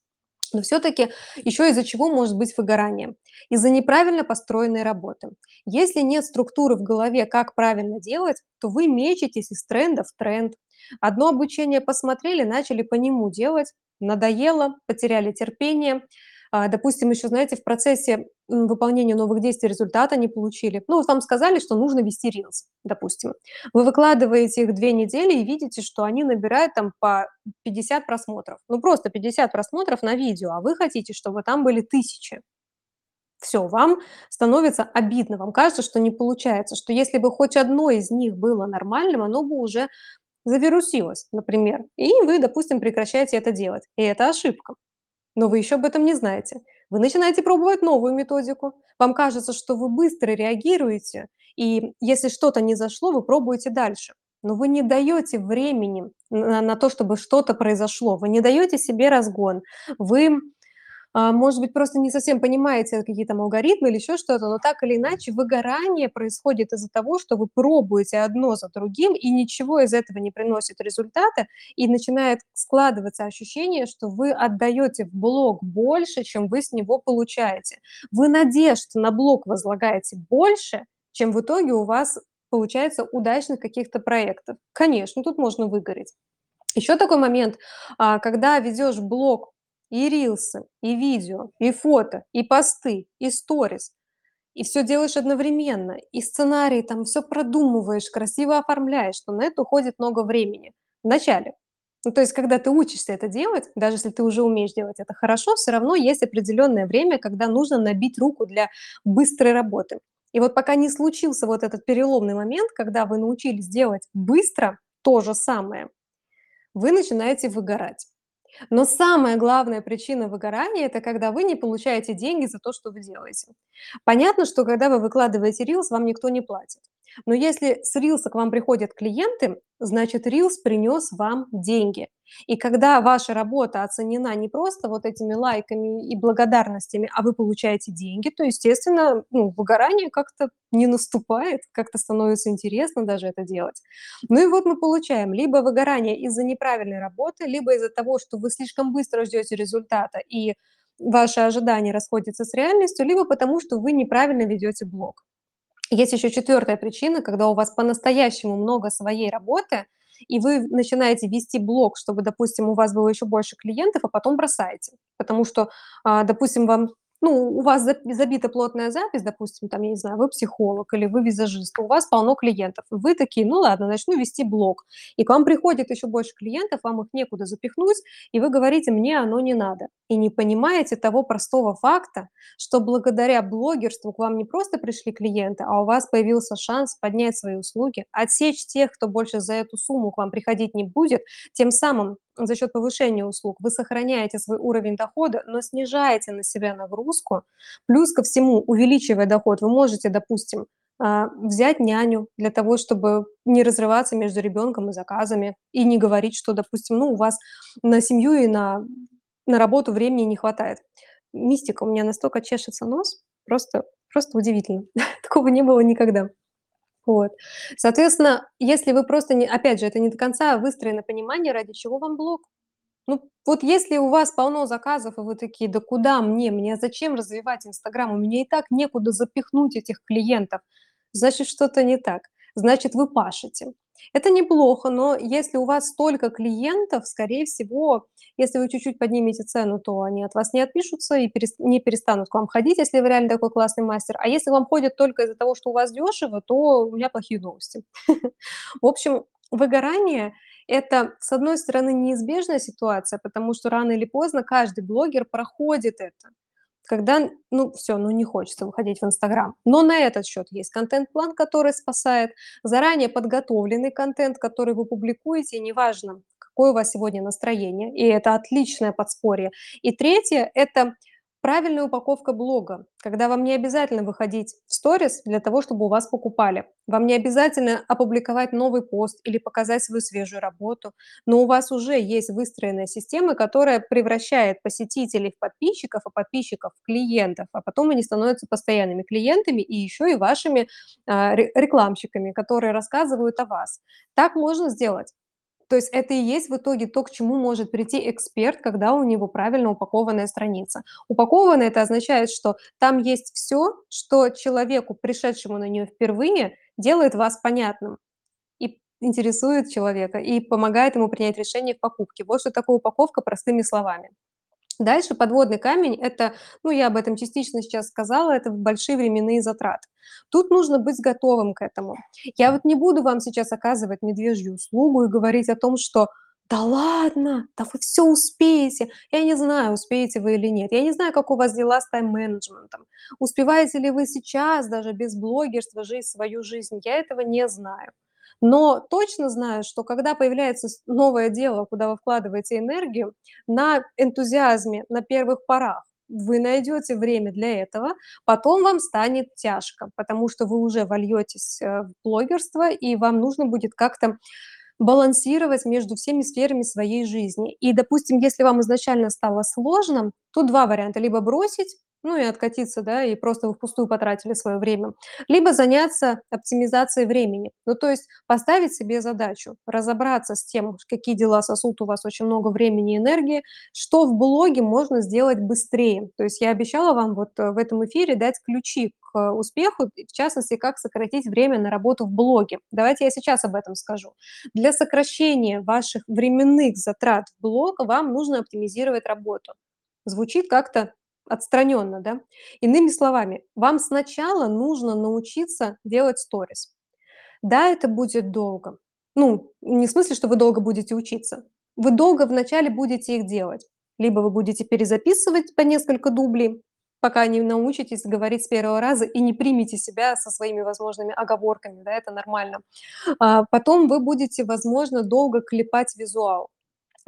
Но всё-таки ещё из-за чего может быть выгорание? Из-за неправильно построенной работы. Если нет структуры в голове, как правильно делать, то вы мечетесь из тренда в тренд. Одно обучение посмотрели, начали по нему делать, надоело, потеряли терпение. А, допустим, ещё, знаете, в процессе, выполнения новых действий результата не получили. Ну, вам сказали, что нужно вести рилс, допустим. Вы выкладываете их 2 недели и видите, что они набирают там по 50 просмотров. Ну, просто 50 просмотров на видео, а вы хотите, чтобы там были 1000. Всё, вам становится обидно, вам кажется, что не получается, что если бы хоть одно из них было нормальным, оно бы уже завирусилось, например, и вы, допустим, прекращаете это делать. И это ошибка. Но вы ещё об этом не знаете. Вы начинаете пробовать новую методику. Вам кажется, что вы быстро реагируете, И если что-то не зашло, вы пробуете дальше. Но вы не даете времени на на то, чтобы что-то произошло. Вы не даете себе разгон. Вы, может быть, просто не совсем понимаете какие там алгоритмы или еще что-то, но так или иначе выгорание происходит из-за того, что вы пробуете одно за другим, и ничего из этого не приносит результата, и начинает складываться ощущение, что вы отдаете в блог больше, чем вы с него получаете. Вы надежд на блог возлагаете больше, чем в итоге у вас получается удачных каких-то проектов. Конечно, тут можно выгореть. Еще такой момент, а, когда ведешь блог и рилсы, и видео, и фото, и посты, и сторис, и все делаешь одновременно, и сценарий там все продумываешь, красиво оформляешь, то на это уходит много времени в начале. Ну, то есть, когда ты учишься это делать, даже если ты уже умеешь делать это хорошо, все равно есть определенное время, когда нужно набить руку для быстрой работы. И вот пока не случился вот этот переломный момент, когда вы научились делать быстро то же самое, вы начинаете выгорать. Но самая главная причина выгорания- это когда вы не получаете деньги за то, что вы делаете. Понятно, что когда вы выкладываете рилс, вам никто не платит. Но если с рилса к вам приходят клиенты, значит, рилс принес вам деньги. И когда ваша работа оценена не просто вот этими лайками и благодарностями, а вы получаете деньги, то, естественно, ну, выгорание как-то не наступает, как-то становится интересно даже это делать. Ну и вот мы получаем либо выгорание из-за неправильной работы, либо из-за того, что вы слишком быстро ждете результата, и ваши ожидания расходятся с реальностью, либо потому, что вы неправильно ведете блог. Есть еще четвертая причина, когда у вас по-настоящему много своей работы, и вы начинаете вести блог, чтобы, допустим, у вас было еще больше клиентов, а потом бросаете. Потому что, а, допустим, вам ну, у вас забита плотная запись, допустим, там, я не знаю, вы психолог или вы визажист, у вас полно клиентов. Вы такие, ну ладно, начну вести блог. И к вам приходит еще больше клиентов, вам их некуда запихнуть, и вы говорите, мне оно не надо. И не понимаете того простого факта, что благодаря блогерству к вам не просто пришли клиенты, а у вас появился шанс поднять свои услуги, отсечь тех, кто больше за эту сумму к вам приходить не будет, тем самым за счет повышения услуг вы сохраняете свой уровень дохода, но снижаете на себя нагрузку. Плюс ко всему, увеличивая доход, вы можете, допустим, а, взять няню для того, чтобы не разрываться между ребенком и заказами, и не говорить, что, допустим, ну, у вас на семью и на, на работу времени не хватает. Мистика, у меня настолько чешется нос, просто, просто удивительно. (laughs) Такого не было никогда. Вот. Соответственно, если вы просто не опять же, это не до конца выстроено понимание, ради чего вам блог. Ну, вот если у вас полно заказов, и вы такие: "Да куда мне? Мне зачем развивать "Инстаграм"? У меня и так некуда запихнуть этих клиентов". Значит, что-то не так. Значит, вы пашете. Это неплохо, но если у вас столько клиентов, скорее всего, если вы чуть-чуть поднимете цену, то они от вас не отпишутся и не перестанут к вам ходить, если вы реально такой классный мастер. А если вам ходят только из-за того, что у вас дешево, то у меня плохие новости. (laughs) В общем, выгорание- это, с одной стороны, неизбежная ситуация, потому что рано или поздно каждый блогер проходит это когда, ну, все, ну, не хочется выходить в Инстаграм. Но на этот счет есть контент-план, который спасает, заранее подготовленный контент, который вы публикуете, неважно, какое у вас сегодня настроение, и это отличное подспорье. И третье- это Правильная упаковка блога, когда вам не обязательно выходить в сторис для того, чтобы у вас покупали. Вам не обязательно опубликовать новый пост или показать свою свежую работу, но у вас уже есть выстроенная система, которая превращает посетителей в подписчиков, а подписчиков в клиентов, а потом они становятся постоянными клиентами и еще и вашими а, рекламщиками, которые рассказывают о вас. Так можно сделать. То есть это и есть в итоге то, к чему может прийти эксперт, когда у него правильно упакованная страница. Упакованная- это означает, что там есть все, что человеку, пришедшему на нее впервые, делает вас понятным и интересует человека, и помогает ему принять решение в покупке. Вот что такое упаковка простыми словами. Дальше подводный камень- это, ну, я об этом частично сейчас сказала, это большие временные затраты. Тут нужно быть готовым к этому. Я вот не буду вам сейчас оказывать медвежью услугу и говорить о том, что да ладно, да вы все успеете. Я не знаю, успеете вы или нет. Я не знаю, как у вас дела с тайм-менеджментом. Успеваете ли вы сейчас даже без блогерства жить свою жизнь? Я этого не знаю. Но точно знаю, что когда появляется новое дело, куда вы вкладываете энергию, на энтузиазме, на первых порах вы найдете время для этого, потом вам станет тяжко, потому что вы уже вольетесь, э, в блогерство, и вам нужно будет как-то балансировать между всеми сферами своей жизни. И, допустим, если вам изначально стало сложно, тут 2 варианта: либо бросить, ну и откатиться, да, и просто вы впустую потратили свое время, либо заняться оптимизацией времени. Ну, то есть поставить себе задачу, разобраться с тем, какие дела сосут у вас очень много времени и энергии, что в блоге можно сделать быстрее. То есть я обещала вам вот, э, в этом эфире дать ключи к успеху, в частности, как сократить время на работу в блоге. Давайте я сейчас об этом скажу. Для сокращения ваших временных затрат в блог вам нужно оптимизировать работу. Звучит как-то отстраненно, да? Иными словами, вам сначала нужно научиться делать сторис. Да, это будет долго. Ну, не в смысле, что вы долго будете учиться. Вы долго вначале будете их делать. Либо вы будете перезаписывать по несколько дублей, пока не научитесь говорить с первого раза и не примете себя со своими возможными оговорками, да, это нормально. А потом вы будете, возможно, долго клепать визуал.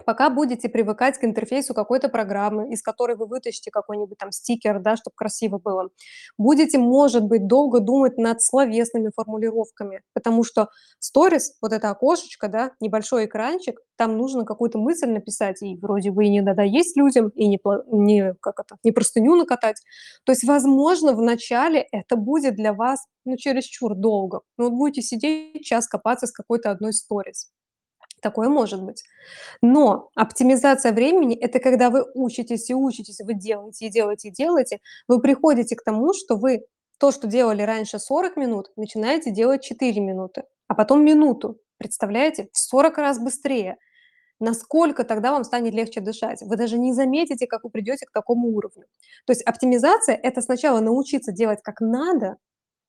Пока будете привыкать к интерфейсу какой-то программы, из которой вы вытащите какой-нибудь там стикер, да, чтоб красиво было. Будете, может быть, долго думать над словесными формулировками, потому что сторис, вот это окошечко, да, небольшой экранчик, там нужно какую-то мысль написать, и вроде бы и не надоесть людям, и не не, как это, не простыню накатать. То есть, возможно, в начале это будет для вас, ну, чересчур долго. Ну, вот будете сидеть час копаться с какой-то одной сторис. Такое может быть. Но оптимизация времени- это когда вы учитесь и учитесь, вы делаете, и делаете, и делаете, вы приходите к тому, что вы то, что делали раньше 40 минут, начинаете делать 4 минуты, а потом минуту. Представляете? В 40 раз быстрее. Насколько тогда вам станет легче дышать? Вы даже не заметите, как вы придете к такому уровню. То есть оптимизация- это сначала научиться делать как надо,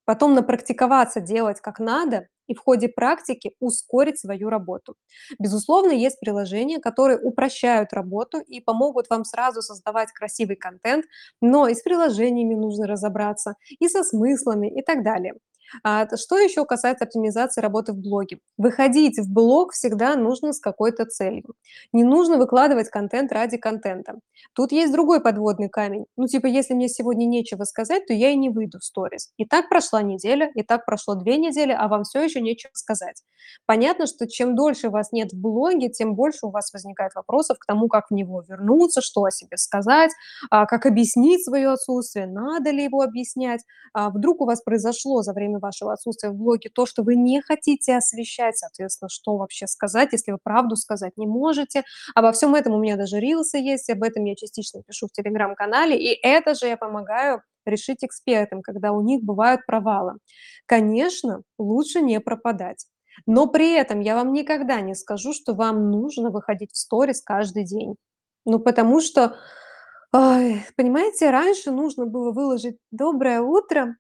потом напрактиковаться делать как надо и в ходе практики ускорить свою работу. Безусловно, есть приложения, которые упрощают работу и помогут вам сразу создавать красивый контент, но и с приложениями нужно разобраться, и со смыслами, и так далее. А, что еще касается оптимизации работы в блоге? Выходить в блог всегда нужно с какой-то целью. Не нужно выкладывать контент ради контента. Тут есть другой подводный камень. Ну, типа, если мне сегодня нечего сказать, то я и не выйду в сторис. И так прошла неделя, и так прошло 2 недели, а вам все еще нечего сказать. Понятно, что чем дольше вас нет в блоге, тем больше у вас возникает вопросов к тому, как в него вернуться, что о себе сказать, а, как объяснить свое отсутствие, надо ли его объяснять. А вдруг у вас произошло за время вашего отсутствия в блоге то, что вы не хотите освещать, соответственно, что вообще сказать, если вы правду сказать не можете. Обо всем этом у меня даже рилсы есть, об этом я частично пишу в телеграм-канале, и это же я помогаю решить экспертам, когда у них бывают провалы. Конечно, лучше не пропадать. Но при этом я вам никогда не скажу, что вам нужно выходить в сторис каждый день. Ну, потому что, ой, понимаете, раньше нужно было выложить "Доброе утро,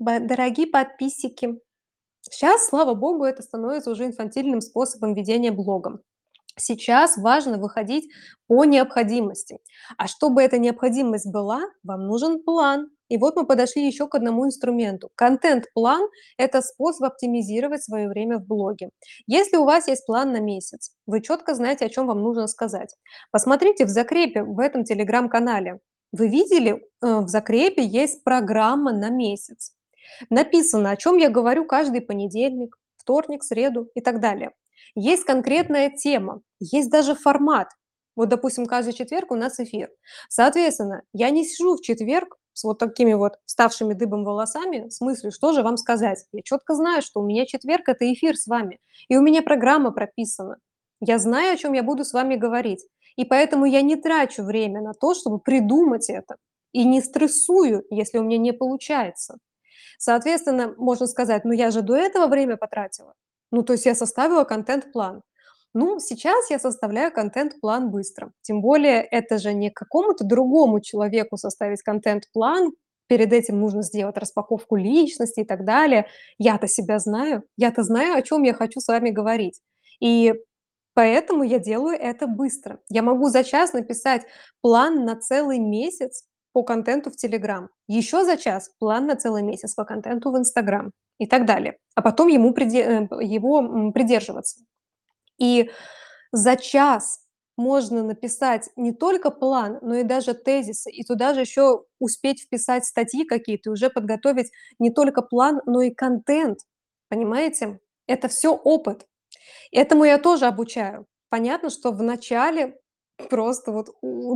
дорогие подписчики". Щас, слава богу, это становится уже инфантильным способом ведения блога. Сейчас важно выходить по необходимости. А чтобы эта необходимость была, вам нужен план. И вот мы подошли еще к одному инструменту. Контент-план- это способ оптимизировать свое время в блоге. Если у вас есть план на месяц, вы четко знаете, о чем вам нужно сказать. Посмотрите в закрепе в этом телеграм-канале. Вы видели, э, в закрепе есть программа на месяц. Написано, о чем я говорю каждый понедельник, вторник, среду и так далее. Есть конкретная тема, есть даже формат. Вот, допустим, каждый четверг у нас эфир. Соответственно, я не сижу в четверг с вот такими вот вставшими дыбом волосами с мыслью, что же вам сказать. Я четко знаю, что у меня четверг- это эфир с вами, и у меня программа прописана. Я знаю, о чем я буду с вами говорить, и поэтому я не трачу время на то, чтобы придумать это, и не стрессую, если у меня не получается. Соответственно, можно сказать: "Ну, я же до этого время потратила". Ну, то есть я составила контент-план. Ну, сейчас я составляю контент-план быстро. Тем более это же не какому-то другому человеку составить контент-план, перед этим нужно сделать распаковку личности и так далее. Я-то себя знаю, я-то знаю, о чем я хочу с вами говорить. И поэтому я делаю это быстро. Я могу за час написать план на целый месяц по контенту в Telegram, еще за час план на целый месяц по контенту в Instagram и так далее, а потом ему приде э, его, придерживаться. И за час можно написать не только план, но и даже тезисы, и туда же еще успеть вписать статьи какие-то, уже подготовить не только план, но и контент. Понимаете? Это всё опыт. Этому я тоже обучаю. Понятно, что в начале просто вот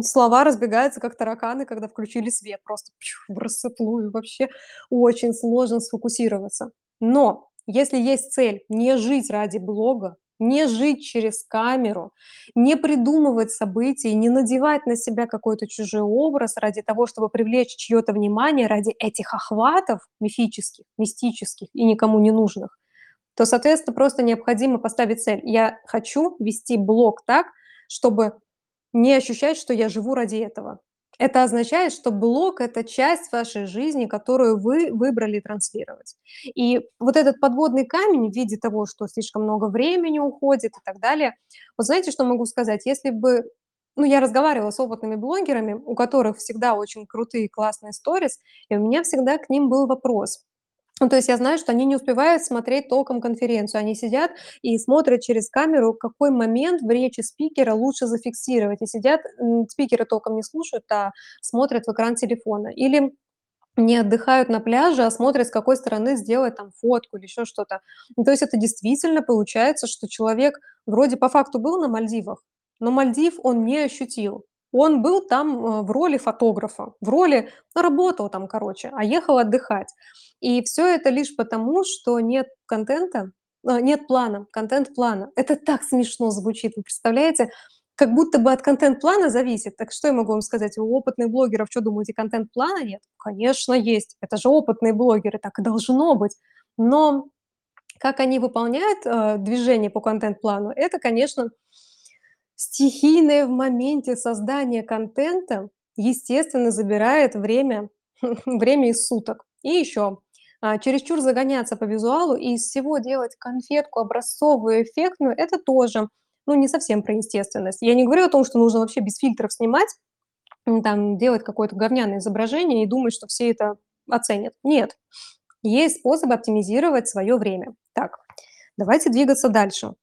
слова разбегаются, как тараканы, когда включили свет, просто в вообще очень сложно сфокусироваться. Но если есть цель не жить ради блога, не жить через камеру, не придумывать события, не надевать на себя какой-то чужой образ ради того, чтобы привлечь чьё-то внимание, ради этих охватов мифических, мистических и никому не нужных, то, соответственно, просто необходимо поставить цель. Я хочу вести блог так, чтобы не ощущать, что я живу ради этого. Это означает, что блог- это часть вашей жизни, которую вы выбрали транслировать. И вот этот подводный камень в виде того, что слишком много времени уходит и так далее. Вот знаете, что могу сказать? Если бы ну, я разговаривала с опытными блогерами, у которых всегда очень крутые, классные сторис, и у меня всегда к ним был вопрос. Ну, то есть я знаю, что они не успевают смотреть толком конференцию. Они сидят и смотрят через камеру, какой момент в речи спикера лучше зафиксировать. И сидят, м, спикера толком не слушают, а смотрят в экран телефона. Или не отдыхают на пляже, а смотрят, с какой стороны сделать там фотку или еще что-то. Ну, то есть это действительно получается, что человек вроде по факту был на Мальдивах, но Мальдив он не ощутил. Он был там, э, в роли фотографа, в роли ну, работал там, короче, а ехал отдыхать. И всё это лишь потому, что нет контента, а, нет плана, контент-плана. Это так смешно звучит, вы представляете? Как будто бы от контент-плана зависит. Так что я могу вам сказать? У опытных блогеров, чё думаете, контент-плана нет? Конечно, есть. Это же опытные блогеры, так и должно быть. Но как они выполняют, э, движение по контент-плану- это, конечно, стихийное в моменте создание контента, естественно, забирает время (laughs) время из суток. И еще, а, чересчур загоняться по визуалу и из всего делать конфетку образцовую, эффектную- это тоже, ну, не совсем про естественность. Я не говорю о том, что нужно вообще без фильтров снимать, там делать какое-то говняное изображение и думать, что все это оценят. Нет. Есть способ оптимизировать своё время. Так, давайте двигаться дальше.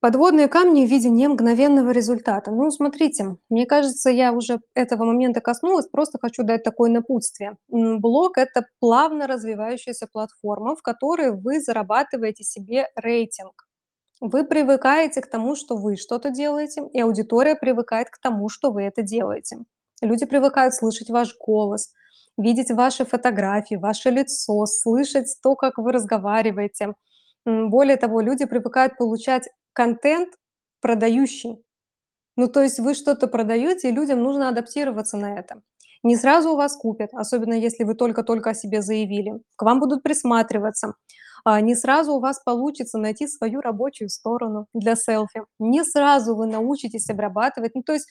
Подводные камни в виде немгновенного результата. Ну, смотрите, мне кажется, я уже этого момента коснулась, просто хочу дать такое напутствие. М, блог- это плавно развивающаяся платформа, в которой вы зарабатываете себе рейтинг. Вы привыкаете к тому, что вы что-то делаете, и аудитория привыкает к тому, что вы это делаете. Люди привыкают слышать ваш голос, видеть ваши фотографии, ваше лицо, слышать то, как вы разговариваете. Более того, люди привыкают получать контент продающий. Ну, то есть вы что-то продаёте, и людям нужно адаптироваться на это. Не сразу у вас купят, особенно если вы только-только о себе заявили. К вам будут присматриваться. А, не сразу у вас получится найти свою рабочую сторону для селфи. Не сразу вы научитесь обрабатывать. Ну, то есть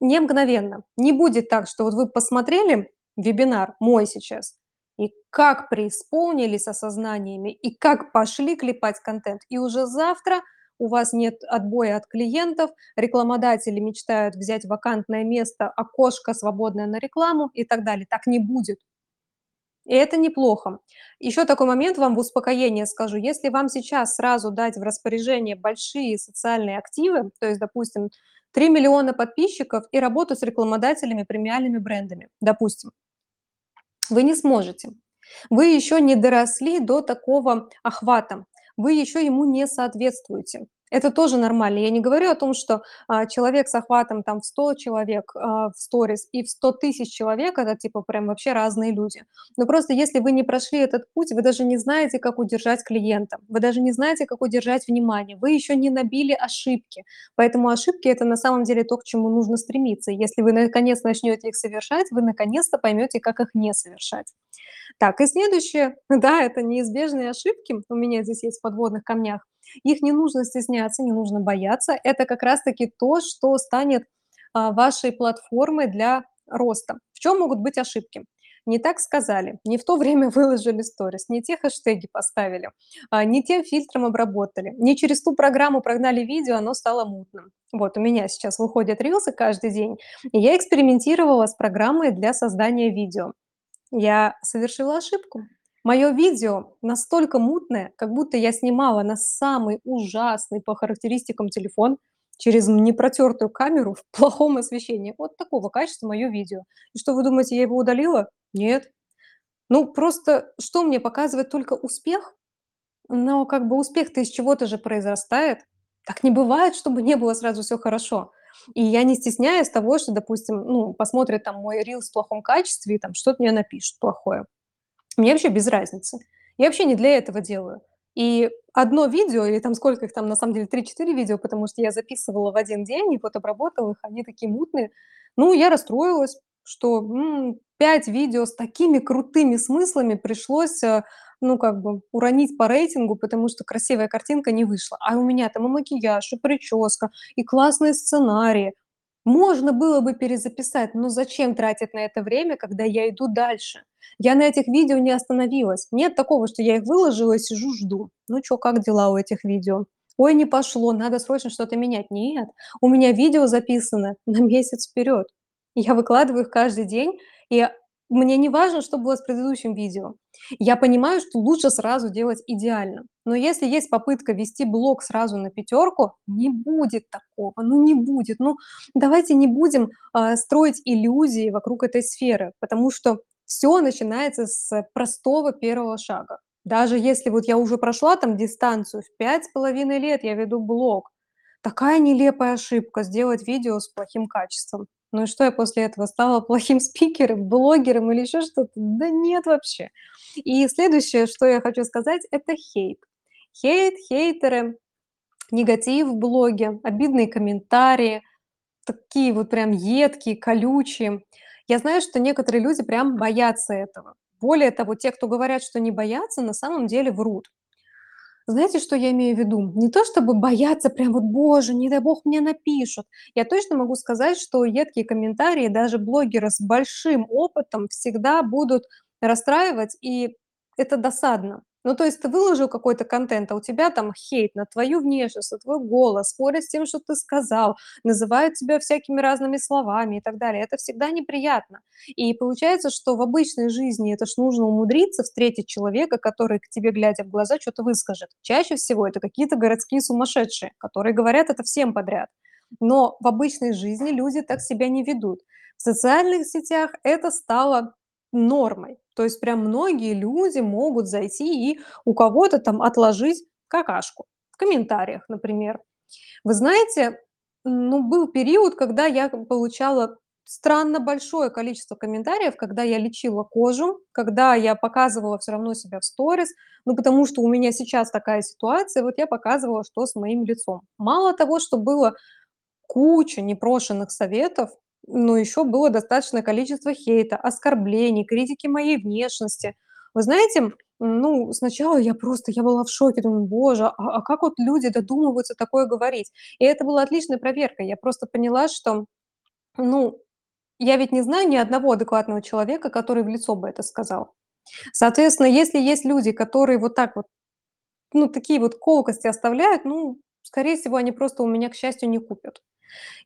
не мгновенно. Не будет так, что вот вы посмотрели вебинар мой сейчас и как преисполнились осознаниями, и как пошли клепать контент, и уже завтра у вас нет отбоя от клиентов, рекламодатели мечтают взять вакантное место, окошко свободное на рекламу и так далее. Так не будет. И это неплохо. Еще такой момент вам в успокоение скажу. Если вам сейчас сразу дать в распоряжение большие социальные активы, то есть, допустим, 3 000 000 подписчиков и работу с рекламодателями, премиальными брендами, допустим, вы не сможете. Вы еще не доросли до такого охвата, вы еще ему не соответствуете. Это тоже нормально. Я не говорю о том, что, а, человек с охватом там в 100 человек, а, в сторис и в 100 000 человек- это типа прям вообще разные люди. Но просто если вы не прошли этот путь, вы даже не знаете, как удержать клиента, вы даже не знаете, как удержать внимание, вы еще не набили ошибки. Поэтому ошибки- это на самом деле то, к чему нужно стремиться. Если вы наконец начнете их совершать, вы наконец-то поймете, как их не совершать. Так, и следующее, (laughs) да, это неизбежные ошибки. У меня здесь есть в подводных камнях. Их не нужно стесняться, не нужно бояться. Это как раз таки то, что станет, а, вашей платформой для роста. В чём могут быть ошибки? Не так сказали, не в то время (laughs) выложили сторис, не те хэштеги поставили, а, не тем фильтром обработали, не через ту программу прогнали видео, оно стало мутным. Вот у меня сейчас выходят рилсы каждый день, и я экспериментировала с программой для создания видео. Я совершила ошибку. Моё видео настолько мутное, как будто я снимала на самый ужасный по характеристикам телефон. через непротертую камеру в плохом освещении. Вот такого качества мое видео. И что вы думаете, я его удалила? Нет. Ну, просто что мне показывает только успех? Но как бы успех-то из чего-то же произрастает. Так не бывает, чтобы не было сразу все хорошо. И я не стесняюсь того, что, допустим, ну, посмотрят там мой рилс в плохом качестве и там что-то мне напишут плохое. Мне вообще без разницы. Я вообще не для этого делаю. И одно видео, или там сколько их там, на самом деле, три-четыре видео, потому что я записывала в один день и вот обработала их, они такие мутные. Ну, я расстроилась, что м, 5 видео с такими крутыми смыслами пришлось, э, ну, как бы уронить по рейтингу, потому что красивая картинка не вышла. А у меня там и макияж, и прическа, и классные сценарии. Можно было бы перезаписать, но зачем тратить на это время, когда я иду дальше? Я на этих видео не остановилась. Нет такого, что я их выложила сижу, жду. Ну чё, как дела у этих видео? Ой, не пошло, надо срочно что-то менять. Нет, у меня видео записано на месяц вперед. Я выкладываю их каждый день, и мне не важно, что было с предыдущим видео. Я понимаю, что лучше сразу делать идеально. Но если есть попытка вести блог сразу на пятерку, не будет такого, ну не будет. Ну давайте не будем а, строить иллюзии вокруг этой сферы, потому что все начинается с простого первого шага. Даже если вот я уже прошла там дистанцию в пять с половиной лет, я веду блог, такая нелепая ошибка сделать видео с плохим качеством. Ну и что я после этого стала плохим (laughs) спикером, блогером или еще что-то? Да нет вообще. И следующее, что я хочу сказать, это хейт. Хейт, хейтеры, негатив в блоге, обидные комментарии, такие вот прям едкие, колючие. Я знаю, что некоторые люди прям боятся этого. Более того, те, кто говорят, что не боятся, на самом деле врут. Знаете, что я имею в виду? Не то чтобы бояться прям вот: "Боже, не дай бог мне напишут". Я точно могу сказать, что едкие комментарии даже блогеры с большим опытом всегда будут расстраивать, и это досадно. Ну, то есть ты выложил какой-то контент, а у тебя там хейт на твою внешность, на твой голос, спорят с тем, что ты сказал, называют тебя всякими разными словами и так далее. Это всегда неприятно. И получается, что в обычной жизни это ж нужно умудриться встретить человека, который к тебе, глядя в глаза, что-то выскажет. Чаще всего это какие-то городские сумасшедшие, которые говорят это всем подряд. Но в обычной жизни люди так себя не ведут. В социальных сетях это стало нормой. То есть прям многие люди могут зайти и у кого-то там отложить какашку в комментариях, например. Вы знаете, ну, был период, когда я получала странно большое количество комментариев, когда я лечила кожу, когда я показывала все равно себя в сторис, ну, потому что у меня сейчас такая ситуация, вот я показывала, что с моим лицом. Мало того, что было куча непрошенных советов, но еще было достаточное количество хейта, оскорблений, критики моей внешности. Вы знаете, ну, сначала я просто, я была в шоке, думаю, боже, а, а как вот люди додумываются такое говорить? И это была отличная проверка. Я просто поняла, что, ну, я ведь не знаю ни одного адекватного человека, который в лицо бы это сказал. Соответственно, если есть люди, которые вот так вот, ну, такие вот колкости оставляют, ну, скорее всего, они просто у меня, к счастью, не купят.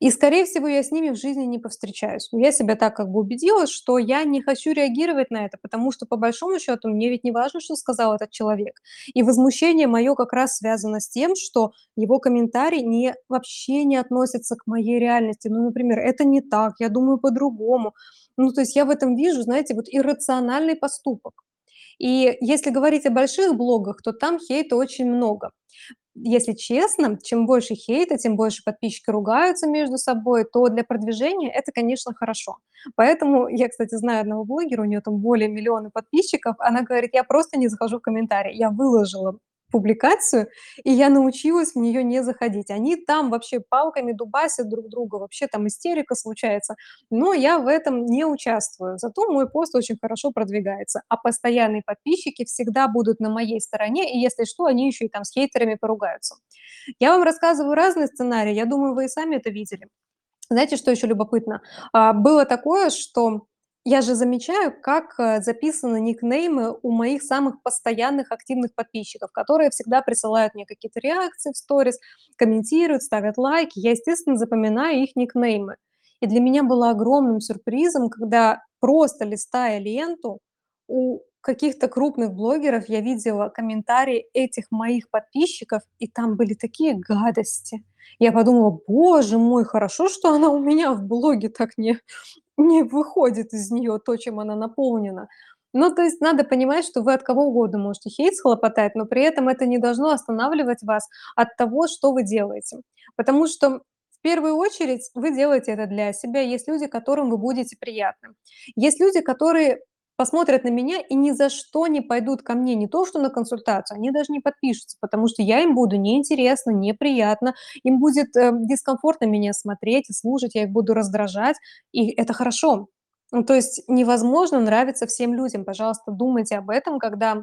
И, скорее всего, я с ними в жизни не повстречаюсь. Я себя так как бы убедила, что я не хочу реагировать на это, потому что, по большому счету, мне ведь не важно, что сказал этот человек. И возмущение мое как раз связано с тем, что его комментарий не, вообще не относится к моей реальности. Ну, например, это не так, я думаю по-другому. Ну, то есть я в этом вижу, знаете, вот иррациональный поступок. И если говорить о больших блогах, то там хейта очень много. Если честно, чем больше хейта, тем больше подписчики ругаются между собой, то для продвижения это, конечно, хорошо. Поэтому я, кстати, знаю одного блогера, у нее там более миллиона подписчиков, она говорит: "Я просто не захожу в комментарии, я выложила публикацию, и я научилась в нее не заходить. Они там вообще палками дубасят друг друга, вообще там истерика случается, но я в этом не участвую. Зато мой пост очень хорошо продвигается, а постоянные подписчики всегда будут на моей стороне, и если что, они еще и там с хейтерами поругаются. Я вам рассказываю разные сценарии, я думаю, вы и сами это видели. Знаете, что еще любопытно? А, было такое, что я же замечаю, как, э, записаны никнеймы у моих самых постоянных активных подписчиков, которые всегда присылают мне какие-то реакции в сторис, комментируют, ставят лайки. Я, естественно, запоминаю их никнеймы. И для меня было огромным сюрпризом, когда просто листая ленту, у каких-то крупных блогеров я видела комментарии этих моих подписчиков, и там были такие гадости. Я подумала: "Боже мой, хорошо, что она у меня в блоге так не не выходит из неё то, чем она наполнена". Ну, то есть надо понимать, что вы от кого угодно можете хейт схлопотать, но при этом это не должно останавливать вас от того, что вы делаете. Потому что в первую очередь вы делаете это для себя. Есть люди, которым вы будете приятны. Есть люди, которые посмотрят на меня и ни за что не пойдут ко мне, не то что на консультацию, они даже не подпишутся, потому что я им буду неинтересна, неприятна, им будет, э, дискомфортно меня смотреть и слушать, я их буду раздражать, и это хорошо. Ну, то есть невозможно нравиться всем людям. Пожалуйста, думайте об этом, когда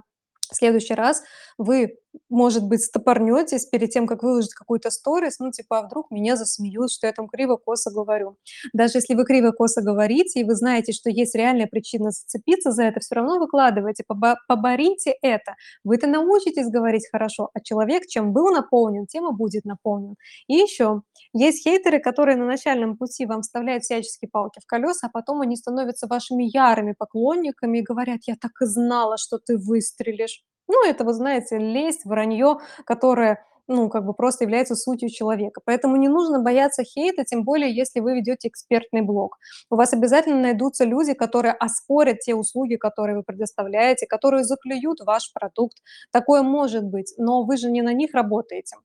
в следующий раз вы, может быть, стопорнётесь перед тем, как выложить какую-то сторис, ну, типа: "А вдруг меня засмеют, что я там криво-косо говорю?" Даже если вы криво-косо говорите и вы знаете, что есть реальная причина зацепиться за это, всё равно выкладывайте, побо поборите это. Вы-то научитесь говорить хорошо, а человек чем был наполнен, тем и будет наполнен. И ещё, есть хейтеры, которые на начальном пути вам вставляют всячески палки в колеса, а потом они становятся вашими ярыми поклонниками и говорят: "Я так и знала, что ты выстрелишь". Ну, это, вы знаете, лесть, вранье, которое, ну, как бы просто является сутью человека. Поэтому не нужно бояться хейта, тем более если вы ведете экспертный блог. У вас обязательно найдутся люди, которые оспорят те услуги, которые вы предоставляете, которые заклюют ваш продукт. Такое может быть, но вы же не на них работаете.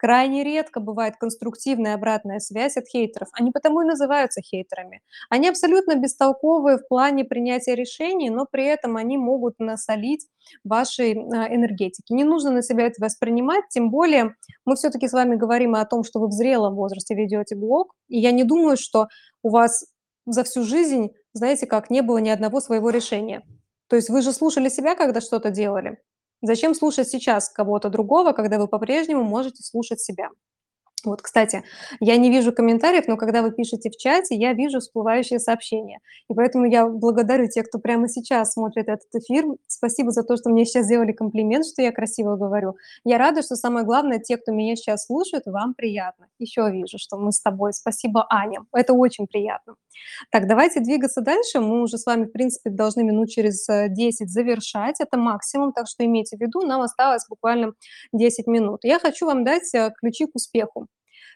Крайне редко бывает конструктивная обратная связь от хейтеров. Они потому и называются хейтерами. Они абсолютно бестолковые в плане принятия решений, но при этом они могут насолить вашей, а, энергетике. Не нужно на себя это воспринимать, тем более мы всё-таки с вами говорим о том, что вы в зрелом возрасте ведёте блог, и я не думаю, что у вас за всю жизнь, знаете как, не было ни одного своего решения. То есть вы же слушали себя, когда что-то делали. Зачем слушать сейчас кого-то другого, когда вы по-прежнему можете слушать себя? Вот, кстати, я не вижу комментариев, но когда вы пишете в чате, я вижу всплывающие сообщения. И поэтому я благодарю тех, кто прямо сейчас смотрит этот эфир. Спасибо за то, что мне сейчас сделали комплимент, что я красиво говорю. Я рада, что самое главное, те, кто меня сейчас слушает, вам приятно. Ещё вижу, что мы с тобой. Спасибо, Аня. Это очень приятно. Так, давайте двигаться дальше. Мы уже с вами, в принципе, должны минут через, э, 10 завершать. Это максимум, так что имейте в виду, нам осталось буквально 10 минут. Я хочу вам дать, э, ключи к успеху.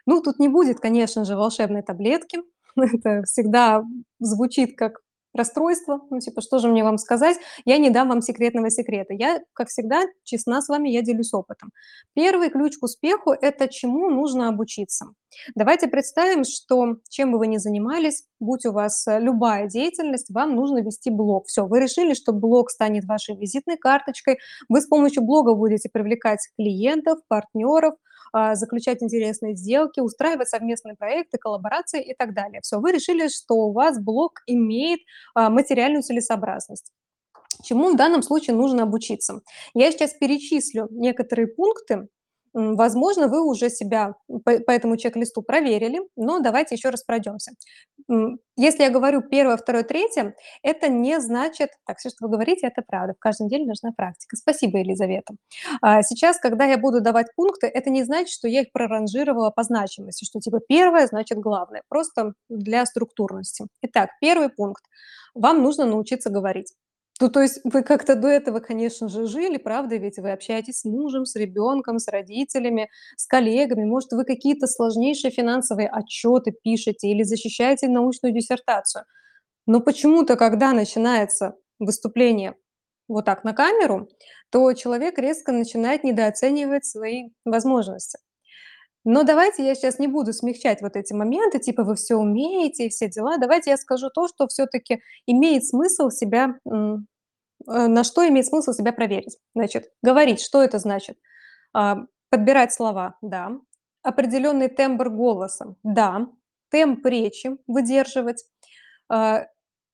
Ну, тут не будет, конечно же, волшебной таблетки. (laughs) Это всегда звучит как расстройство. Ну, типа, что же мне вам сказать? Я не дам вам секретного секрета. Я, как всегда, честна с вами, я делюсь опытом. Первый ключ к успеху- это чему нужно обучиться. Давайте представим, что чем бы вы ни занимались, будь у вас, э, любая деятельность, вам нужно вести блог. Всё, вы решили, что блог станет вашей визитной карточкой. Вы с помощью блога будете привлекать клиентов, партнёров, а, заключать интересные сделки, устраивать совместные проекты, коллаборации и так далее. Всё, вы решили, что у вас блог имеет, а, материальную целесообразность. Чему в данном случае нужно обучиться? Я сейчас перечислю некоторые пункты. Возможно, вы уже себя по этому чек-листу проверили, но давайте ещё раз пройдёмся. М, если я говорю 1, 2, 3, это не значит так, всё, что вы говорите, это правда. В каждом деле нужна практика. Спасибо, Елизавета. А сейчас, когда я буду давать пункты, это не значит, что я их проранжировала по значимости, что типа 1 значит главное, просто для структурности. Итак, 1 пункт. Вам нужно научиться говорить. Ну, то есть вы как-то до этого, конечно же, жили, правда ведь? Вы общаетесь с мужем, с ребёнком, с родителями, с коллегами. Может, вы какие-то сложнейшие финансовые отчёты пишете или защищаете научную диссертацию. Но почему-то, когда начинается выступление вот так на камеру, то человек резко начинает недооценивать свои возможности. Но давайте я сейчас не буду смягчать вот эти моменты, типа вы всё умеете и все дела. Давайте я скажу то, что всё-таки имеет смысл себя, э, на что имеет смысл себя проверить. Значит, говорить, что это значит? А, подбирать слова- да. Определённый тембр голоса- да. Темп речи выдерживать. А,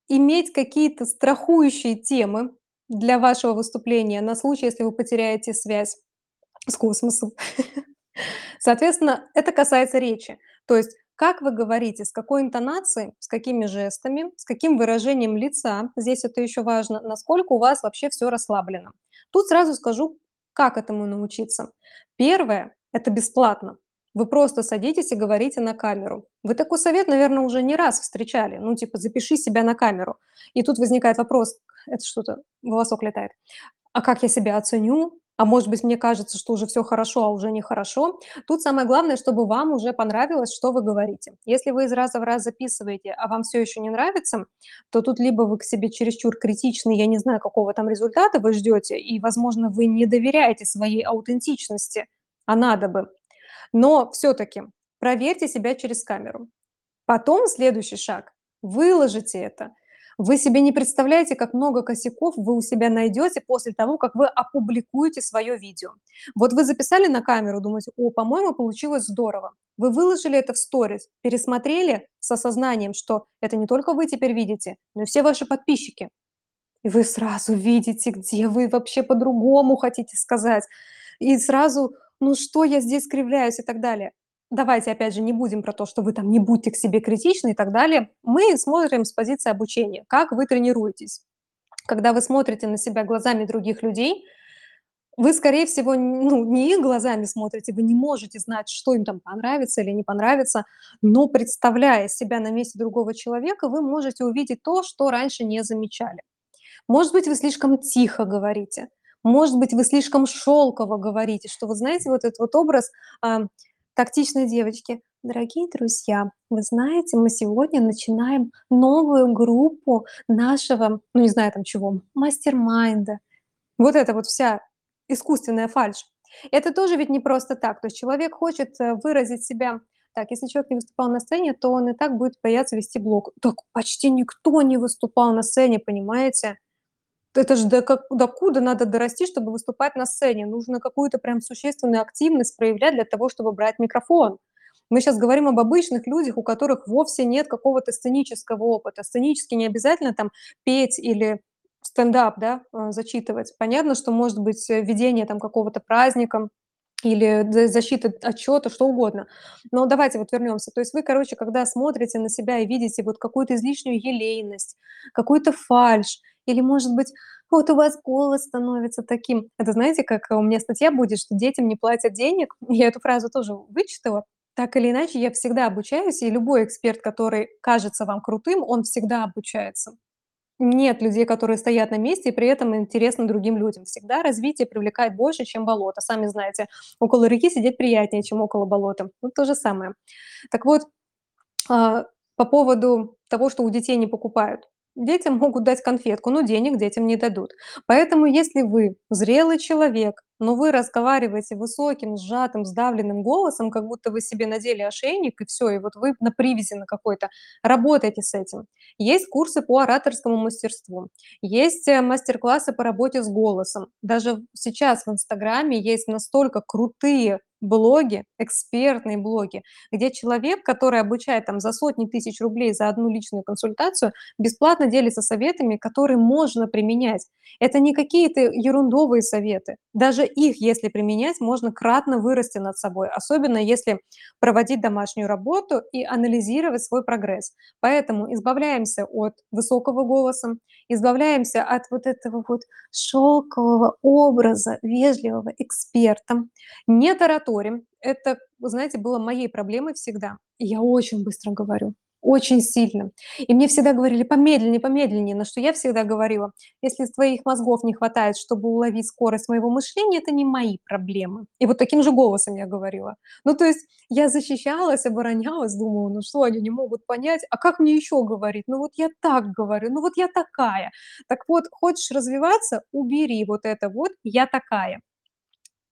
иметь какие-то страхующие темы для вашего выступления на случай, если вы потеряете связь с космосом. (laughs) Соответственно, это касается речи. То есть как вы говорите, с какой интонацией, с какими жестами, с каким выражением лица, здесь это ещё важно, насколько у вас вообще всё расслаблено. Тут сразу скажу, как этому научиться. 1- это бесплатно. Вы просто садитесь и говорите на камеру. Вы такой совет, наверно, уже не раз встречали. Ну, типа: "Запиши себя на камеру". И тут возникает вопрос: это что-то, волосок летает. А как я себя оценю? А может быть, мне кажется, что уже всё хорошо, а уже нехорошо. Тут самое главное, чтобы вам уже понравилось, что вы говорите. Если вы из раза в раз записываете, а вам всё еще не нравится, то тут либо вы к себе чересчур критичны, я не знаю, какого там результата вы ждете, и, возможно, вы не доверяете своей аутентичности, а надо бы. Но всё-таки проверьте себя через камеру. Потом следующий шаг: выложите это. Вы себе не представляете, как много косяков вы у себя найдете после того, как вы опубликуете своё видео. Вот вы записали на камеру, думаете: "О, по-моему, получилось здорово". Вы выложили это в сторис, пересмотрели с осознанием, что это не только вы теперь видите, но и все ваши подписчики. И вы сразу видите, где вы вообще по-другому хотите сказать. И сразу: "Ну что я здесь кривляюсь?" И так далее. Давайте, опять же, не будем про то, что вы там не будьте к себе критичны и так далее. Мы смотрим с позиции обучения, как вы тренируетесь. Когда вы смотрите на себя глазами других людей, вы, скорее всего, ну, не их глазами смотрите, вы не можете знать, что им там понравится или не понравится, но, представляя себя на месте другого человека, вы можете увидеть то, что раньше не замечали. Может быть, вы слишком тихо говорите, может быть, вы слишком шелково говорите, что, вот знаете, вот этот вот образ, а, тактичной девочки: "Дорогие друзья, вы знаете, мы сегодня начинаем новую группу нашего", ну, не знаю там чего, "мастермайнда". Вот эта вот вся искусственная фальшь. Это тоже ведь не просто так. То есть человек хочет, э, выразить себя так, если человек не выступал на сцене, то он и так будет бояться вести блог. Так почти никто не выступал на сцене, понимаете? Это ж до ка докуда надо дорасти, чтобы выступать на сцене? Нужно какую-то прям существенную активность проявлять для того, чтобы брать микрофон. Мы щас говорим об обычных людях, у которых вовсе нет какого-то сценического опыта. Сценически не обязательно там петь или стендап, да, э, зачитывать. Понятно, что может быть, э, ведение там какого-то праздника или защита отчёта, что угодно. Но давайте вот вернёмся. То есть вы, короче, когда смотрите на себя и видите вот какую-то излишнюю елейность, какую-то фальшь или, может быть, вот у вас голос становится таким. Это знаете, как у меня статья будет, что детям не платят денег. (laughs) Я эту фразу тоже вычитала. Так или иначе, я всегда обучаюсь, и любой эксперт, который кажется вам крутым, он всегда обучается. Нет людей, которые стоят на месте и при этом интересны другим людям. Всегда развитие привлекает больше, чем болото. Сами знаете, около реки сидеть приятнее, чем около болота. Вот то же самое. Так вот, а, по поводу того, что у детей не покупают. Детям могут дать конфетку, но денег детям не дадут. Поэтому если вы зрелый человек, но вы разговариваете высоким, сжатым, сдавленным голосом, как будто вы себе надели ошейник и всё, и вот вы на привязи на какой-то, работайте с этим. Есть курсы по ораторскому мастерству, есть, э, мастер-классы по работе с голосом. Даже сейчас в "Инстаграме" есть настолько крутые блоги, экспертные блоги, где человек, который обучает там за сотни тысяч рублей за одну личную консультацию, бесплатно делится советами, которые можно применять. Это не какие-то ерундовые советы. Даже их, если применять, можно кратно вырасти над собой, особенно если проводить домашнюю работу и анализировать свой прогресс. Поэтому избавляемся от высокого голоса, избавляемся от вот этого вот шелкового образа вежливого эксперта, не тараторим. Это, знаете, было моей проблемой всегда. Я очень быстро говорю, очень сильно. И мне всегда говорили: "Помедленнее, помедленнее". На что я всегда говорила: "Если твоих мозгов не хватает, чтобы уловить скорость моего мышления, это не мои проблемы". И вот таким же голосом я говорила. Ну, то есть я защищалась, оборонялась, думала: "Ну что, они не могут понять? А как мне ещё говорить? Ну вот я так говорю, ну вот я такая". Так вот, хочешь развиваться- убери вот это вот "я такая".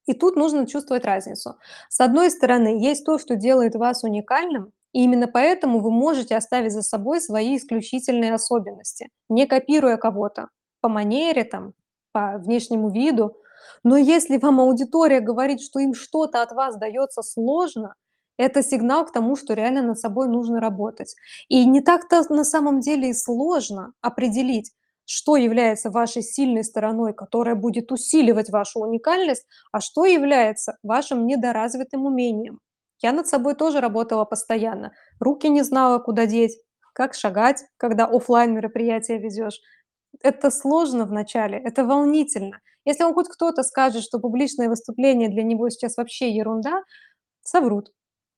И тут нужно чувствовать разницу. С одной стороны, есть то, что делает вас уникальным, и именно поэтому вы можете оставить за собой свои исключительные особенности, не копируя кого-то по манере, там, по внешнему виду. Но если вам аудитория говорит, что им что-то от вас даётся сложно, это сигнал к тому, что реально над собой нужно работать. И не так-то на самом деле и сложно определить, что является вашей сильной стороной, которая будет усиливать вашу уникальность, а что является вашим недоразвитым умением. Я над собой тоже работала постоянно. Руки не знала, куда деть, как шагать, когда оффлайн мероприятие ведёшь. Это сложно вначале, это волнительно. Если вам хоть кто-то скажет, что публичное выступление для него сейчас вообще ерунда, соврут.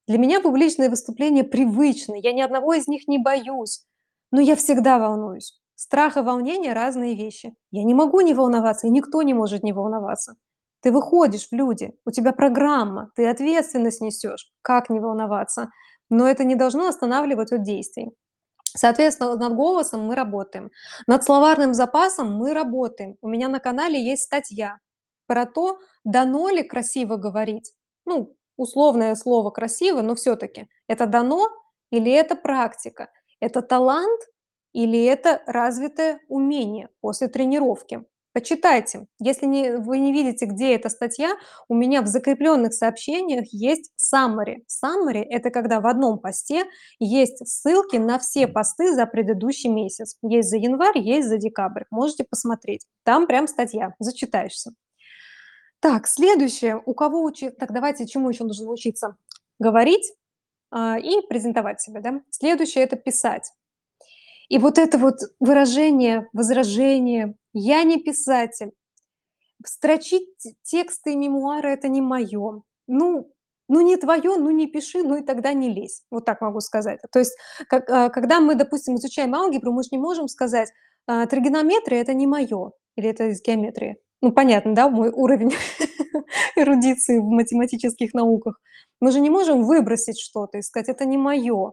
Для меня публичные выступления привычны, я ни одного из них не боюсь, но я всегда волнуюсь. Страх и волнение- разные вещи. Я не могу не волноваться, и никто не может не волноваться. Ты выходишь в люди, у тебя программа, ты ответственность несешь. Как не волноваться? Но это не должно останавливать от действий. Соответственно, над голосом мы работаем. Над словарным запасом мы работаем. У меня на канале есть статья про то, дано ли красиво говорить. Ну, условное слово красиво, но все-таки это дано или это практика? Это талант или это развитое умение после тренировки? Почитайте. Если не, вы не видите, где эта статья, у меня в закрепленных сообщениях есть summary. Summary– это когда в одном посте есть ссылки на все посты за предыдущий месяц. Есть за январь, есть за декабрь. Можете посмотреть. Там прям статья, зачитаешься. Так, следующее. У кого учить? Так, давайте чему еще нужно учиться? Говорить а, и презентовать себя. Да? Следующее– это писать. И вот это вот выражение, возражение «я не писатель», строчить тексты и мемуары– это не мое. Ну, ну не твое, ну не пиши, ну и тогда не лезь. Вот так могу сказать. То есть, как, а, когда мы, допустим, изучаем алгебру, мы же не можем сказать, а, тригонометрия– это не мое, или это из геометрии. Ну, понятно, да, мой уровень (laughs) эрудиции в математических науках. Мы же не можем выбросить что-то и сказать, это не мое.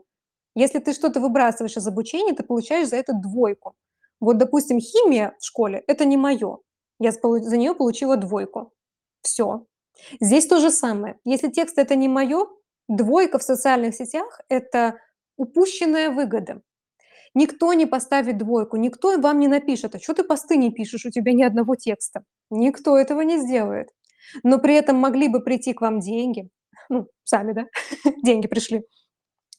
Если ты что-то выбрасываешь из обучения, ты получаешь за это двойку. Вот, допустим, химия в школе– это не мое. Я за нее получила двойку. Все. Здесь то же самое. Если текст– это не мое, двойка в социальных сетях– это упущенная выгода. Никто не поставит двойку, никто вам не напишет, а что ты посты не пишешь, у тебя ни одного текста. Никто этого не сделает. Но при этом могли бы прийти к вам деньги, ну, сами, да, (laughs) деньги пришли,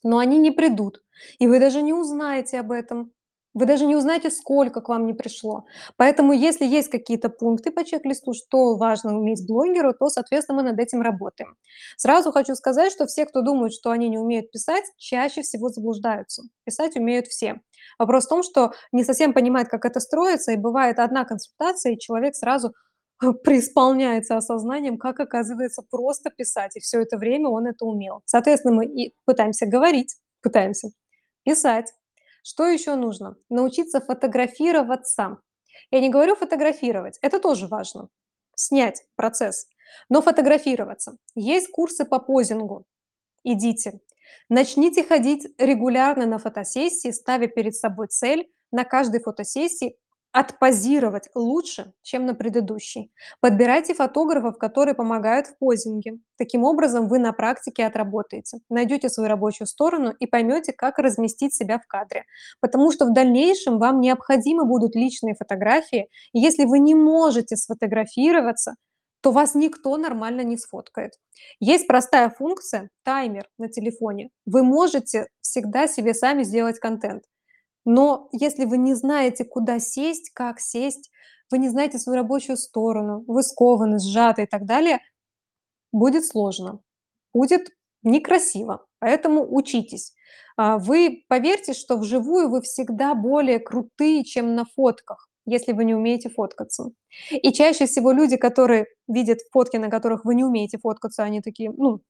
но они не придут. И вы даже не узнаете об этом. Вы даже не узнаете, сколько к вам не пришло. Поэтому если есть какие-то пункты по чек-листу, что важно уметь блогеру, то, соответственно, мы над этим работаем. Сразу хочу сказать, что все, кто думают, что они не умеют писать, чаще всего заблуждаются. Писать умеют все. Вопрос в том, что не совсем понимает, как это строится, и бывает одна консультация, и человек сразу (laughs) преисполняется осознанием, как оказывается просто писать, и все это время он это умел. Соответственно, мы и пытаемся говорить, пытаемся писать. Что еще нужно? Научиться фотографироваться. Я не говорю фотографировать, это тоже важно. Снять процесс. Но фотографироваться. Есть курсы по позингу. Идите. Начните ходить регулярно на фотосессии, ставя перед собой цель на каждой фотосессии отпозировать лучше, чем на предыдущей. Подбирайте фотографов, которые помогают в позинге. Таким образом, вы на практике отработаете, найдете свою рабочую сторону и поймете, как разместить себя в кадре. Потому что в дальнейшем вам необходимы будут личные фотографии. И если вы не можете сфотографироваться, то вас никто нормально не сфоткает. Есть простая функция, таймер на телефоне. Вы можете всегда себе сами сделать контент. Но если вы не знаете, куда сесть, как сесть, вы не знаете свою рабочую сторону, вы скованы, сжаты и так далее, будет сложно, будет некрасиво. Поэтому учитесь. А, вы поверьте, что вживую вы всегда более крутые, чем на фотках, если вы не умеете фоткаться. И чаще всего люди, которые видят фотки, на которых вы не умеете фоткаться, они такие, ну,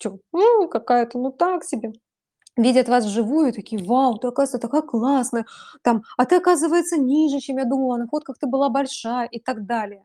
что, ну, какая-то, ну так себе видят вас вживую, такие: "Вау, ты, оказывается, такая классная, там, а ты, оказывается, ниже, чем я думала, на фотках ты была большая", и так далее.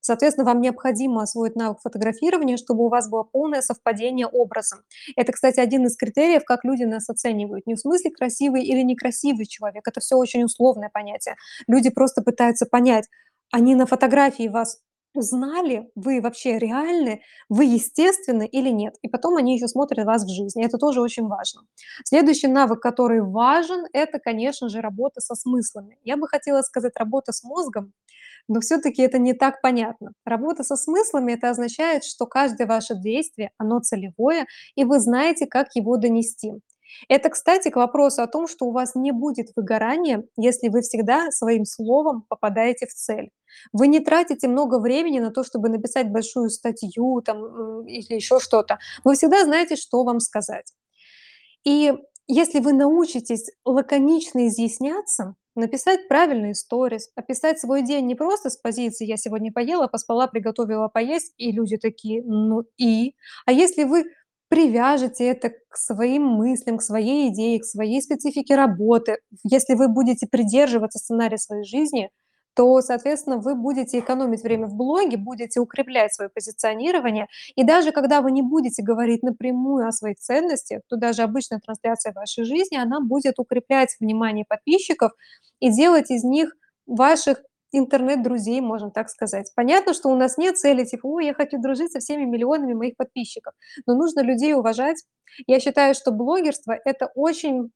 Соответственно, вам необходимо освоить навык фотографирования, чтобы у вас было полное совпадение образа. Это, кстати, один из критериев, как люди нас оценивают. Не в смысле красивый или некрасивый человек, это все очень условное понятие. Люди просто пытаются понять, они на фотографии вас узнали, вы вообще реальны, вы естественны или нет. И потом они еще смотрят вас в жизни. Это тоже очень важно. Следующий навык, который важен, это, конечно же, работа со смыслами. Я бы хотела сказать работа с мозгом, но все-таки это не так понятно. Работа со смыслами это означает, что каждое ваше действие, оно целевое, и вы знаете, как его донести. Это, кстати, к вопросу о том, что у вас не будет выгорания, если вы всегда своим словом попадаете в цель. Вы не тратите много времени на то, чтобы написать большую статью там, или еще что-то. Вы всегда знаете, что вам сказать. И если вы научитесь лаконично изъясняться, написать правильные сторис, описать свой день не просто с позиции «я сегодня поела, поспала, приготовила поесть», и люди такие «ну и?», а если вы привяжете это к своим мыслям, к своей идее, к своей специфике работы. Если вы будете придерживаться сценария своей жизни, то, соответственно, вы будете экономить время в блоге, будете укреплять своё позиционирование. И даже когда вы не будете говорить напрямую о своих ценностях, то даже обычная трансляция вашей жизни, она будет укреплять внимание подписчиков и делать из них ваших интернет-друзей, можно так сказать. Понятно, что у нас нет цели типа: "Ой, я хочу дружить со всеми миллионами моих подписчиков". Но нужно людей уважать. Я считаю, что блогерство- это очень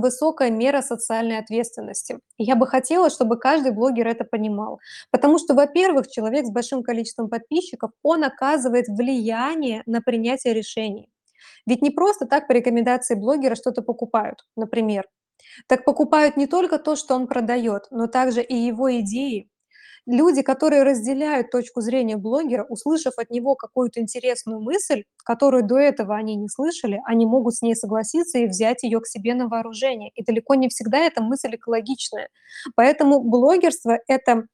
высокая мера социальной ответственности. Я бы хотела, чтобы каждый блогер это понимал. Потому что, во-первых, человек с большим количеством подписчиков, он оказывает влияние на принятие решений. Ведь не просто так по рекомендации блогера что-то покупают, например. Так покупают не только то, что он продаёт, но также и его идеи. Люди, которые разделяют точку зрения блогера, услышав от него какую-то интересную мысль, которую до этого они не слышали, они могут с ней согласиться и взять её к себе на вооружение. И далеко не всегда эта мысль экологичная. Поэтому блогерство- это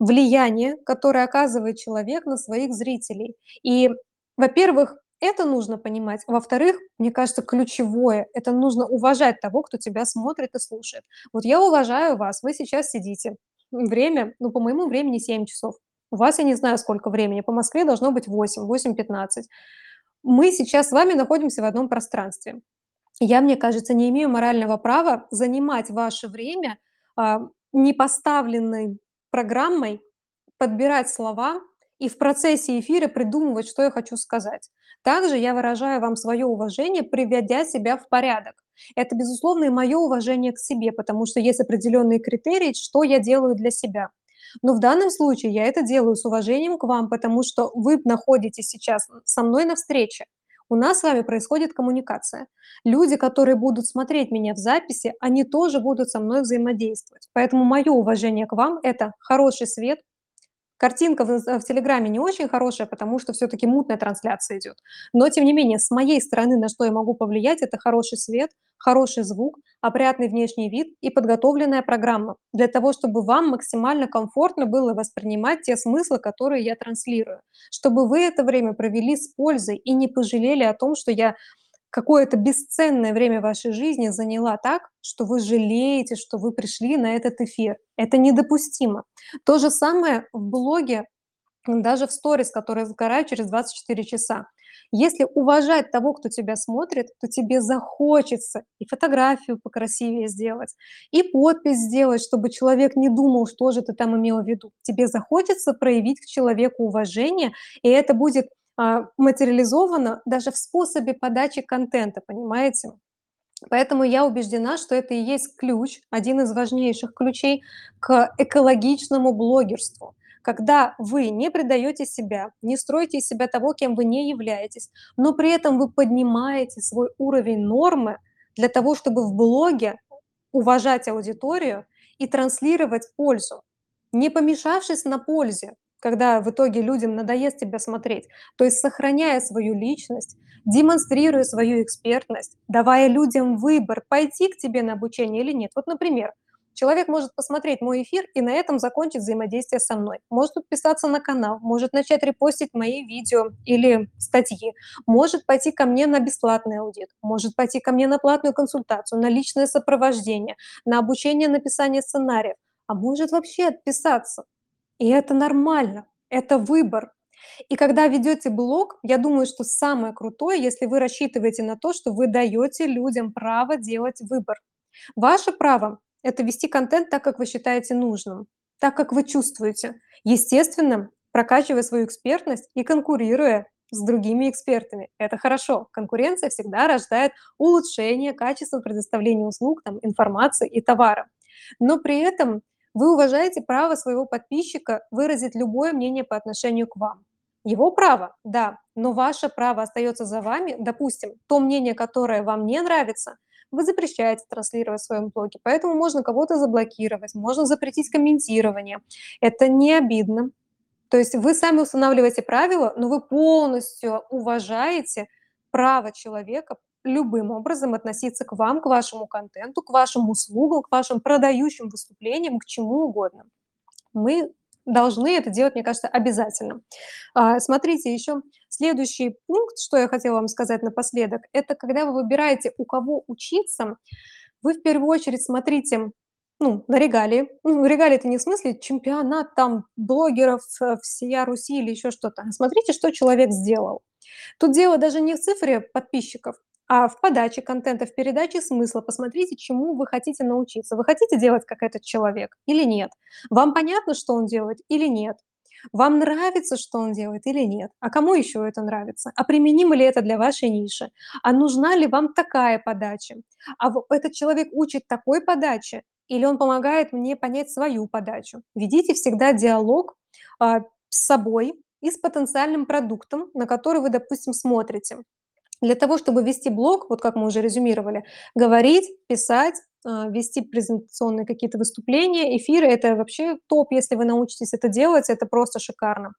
влияние, которое оказывает человек на своих зрителей. И, во-первых, это нужно понимать. Во-вторых, мне кажется, ключевое- это нужно уважать того, кто тебя смотрит и слушает. Вот я уважаю вас, вы сейчас сидите. Время, ну, по моему времени 7 часов. У вас я не знаю, сколько времени, по Москве должно быть 8, 8:15. Мы сейчас с вами находимся в одном пространстве. Я, мне кажется, не имею морального права занимать ваше время, а, непоставленной программой, подбирать слова и в процессе эфира придумывать, что я хочу сказать. Также я выражаю вам своё уважение, приводя себя в порядок. Это, безусловно, и моё уважение к себе, потому что есть определённые критерии, что я делаю для себя. Но в данном случае я это делаю с уважением к вам, потому что вы находитесь сейчас со мной на встрече. У нас с вами происходит коммуникация. Люди, которые будут смотреть меня в записи, они тоже будут со мной взаимодействовать. Поэтому моё уважение к вам- это хороший свет. Картинка в инс в "Телеграме" не очень хорошая, потому что всё-таки мутная трансляция идёт. Но тем не менее, с моей стороны, на что я могу повлиять- это хороший свет, хороший звук, опрятный внешний вид и подготовленная программа для того, чтобы вам максимально комфортно было воспринимать те смыслы, которые я транслирую. Чтобы вы это время провели с пользой и не пожалели о том, что я какое-то бесценное время вашей жизни заняла так, что вы жалеете, что вы пришли на этот эфир. Это недопустимо. То же самое в блоге, даже в сторис, которые сгорают через 24 часа. Если уважать того, кто тебя смотрит, то тебе захочется и фотографию покрасивее сделать, и подпись сделать, чтобы человек не думал, что же ты там имела в виду. Тебе захочется проявить к человеку уважение, и это будет, а, материализовано даже в способе подачи контента, понимаете? Поэтому я убеждена, что это и есть ключ, один из важнейших ключей к экологичному блогерству. Когда вы не предаёте себя, не строите из себя того, кем вы не являетесь, но при этом вы поднимаете свой уровень нормы для того, чтобы в блоге уважать аудиторию и транслировать пользу, не помешавшись на пользе, когда в итоге людям надоест тебя смотреть. То есть сохраняя свою личность, демонстрируя свою экспертность, давая людям выбор: пойти к тебе на обучение или нет. Вот, например, человек может посмотреть мой эфир и на этом закончить взаимодействие со мной. Может подписаться на канал, может начать репостить мои видео или статьи, может пойти ко мне на бесплатный аудит, может пойти ко мне на платную консультацию, на личное сопровождение, на обучение написания сценариев, а может вообще отписаться. И это нормально, это выбор. И когда ведёте блог, я думаю, что самое крутое, если вы рассчитываете на то, что вы даёте людям право делать выбор. Ваше право- это вести контент так, как вы считаете нужным, так, как вы чувствуете. Естественно, прокачивая свою экспертность и конкурируя с другими экспертами. Это хорошо. Конкуренция всегда рождает улучшение качества предоставления услуг, там, информации и товара. Но при этом вы уважаете право своего подписчика выразить любое мнение по отношению к вам. Его право, да, но ваше право остаётся за вами. Допустим, то мнение, которое вам не нравится, вы запрещаете транслировать в своём блоге, поэтому можно кого-то заблокировать, можно запретить комментирование. Это не обидно. То есть вы сами устанавливаете правила, но вы полностью уважаете право человека любым образом относиться к вам, к вашему контенту, к вашим услугам, к вашим продающим выступлениям, к чему угодно. Мы должны это делать, мне кажется, обязательно. А, смотрите, ещё следующий пункт, что я хотела вам сказать напоследок- это когда вы выбираете, у кого учиться, вы в первую очередь смотрите Ну, на регалии. Ну, регалии- это не в смысле чемпионат там блогеров, э, всея Руси или еще что-то. Смотрите, что человек сделал. Тут дело даже не в цифре подписчиков, а в подаче контента, в передаче смысла. Посмотрите, чему вы хотите научиться. Вы хотите делать, как этот человек или нет? Вам понятно, что он делает или нет? Вам нравится, что он делает или нет? А кому еще это нравится? А применимо ли это для вашей ниши? А нужна ли вам такая подача? А этот человек учит такой подаче или он помогает мне понять свою подачу? Ведите всегда диалог, а, с собой и с потенциальным продуктом, на который вы, допустим, смотрите. Для того, чтобы вести блог, вот как мы уже резюмировали, говорить, писать, вести презентационные какие-то выступления, эфиры- это вообще топ. Если вы научитесь это делать, это просто шикарно.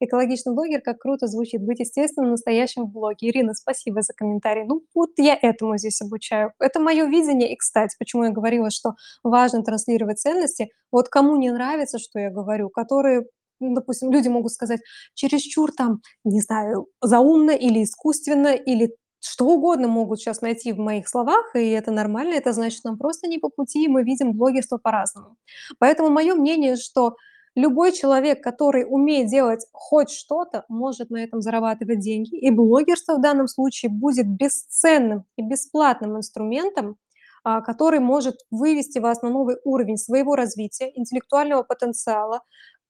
Экологичный блогер, как круто звучит быть естественным, настоящим в блоге. Ирина, спасибо за комментарий. Ну, вот я этому здесь обучаю. Это мое видение. И, кстати, почему я говорила, что важно транслировать ценности. Вот кому не нравится, что я говорю, которые, ну, допустим, люди могут сказать чересчур там, не знаю, заумно или искусственно, или что угодно могут щас найти в моих словах, и это нормально. Это значит, нам просто не по пути, и мы видим блогерство по-разному. Поэтому мое мнение, что любой человек, который умеет делать хоть что-то, может на этом зарабатывать деньги. И блогерство в данном случае будет бесценным и бесплатным инструментом, а, который может вывести вас на новый уровень своего развития, интеллектуального потенциала,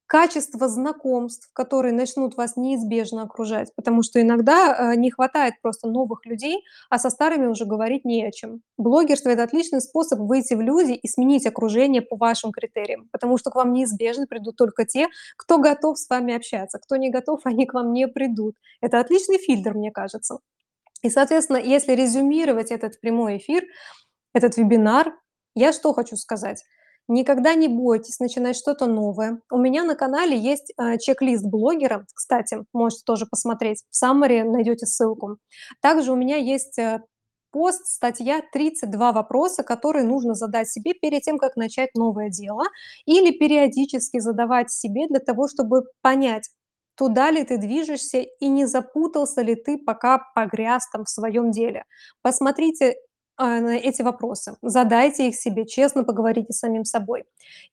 качества знакомств, которые начнут вас неизбежно окружать. Потому что иногда, э, не хватает просто новых людей, а со старыми уже говорить не о чем. Блогерство- это отличный способ выйти в люди и сменить окружение по вашим критериям, потому что к вам неизбежно придут только те, кто готов с вами общаться. Кто не готов, они к вам не придут. Это отличный фильтр, мне кажется. И, соответственно, если резюмировать этот прямой эфир, этот вебинар, я что хочу сказать: никогда не бойтесь начинать что-то новое. У меня на канале есть, а, чек-лист блогера. Кстати, можете тоже посмотреть. В summary найдете ссылку. Также у меня есть, э, пост, статья "32 вопроса, которые нужно задать себе перед тем, как начать новое дело", или периодически задавать себе для того, чтобы понять, туда ли ты движешься и не запутался ли ты, пока погряз там в своем деле. Посмотрите, на эти вопросы, задайте их себе, честно поговорите с самим собой.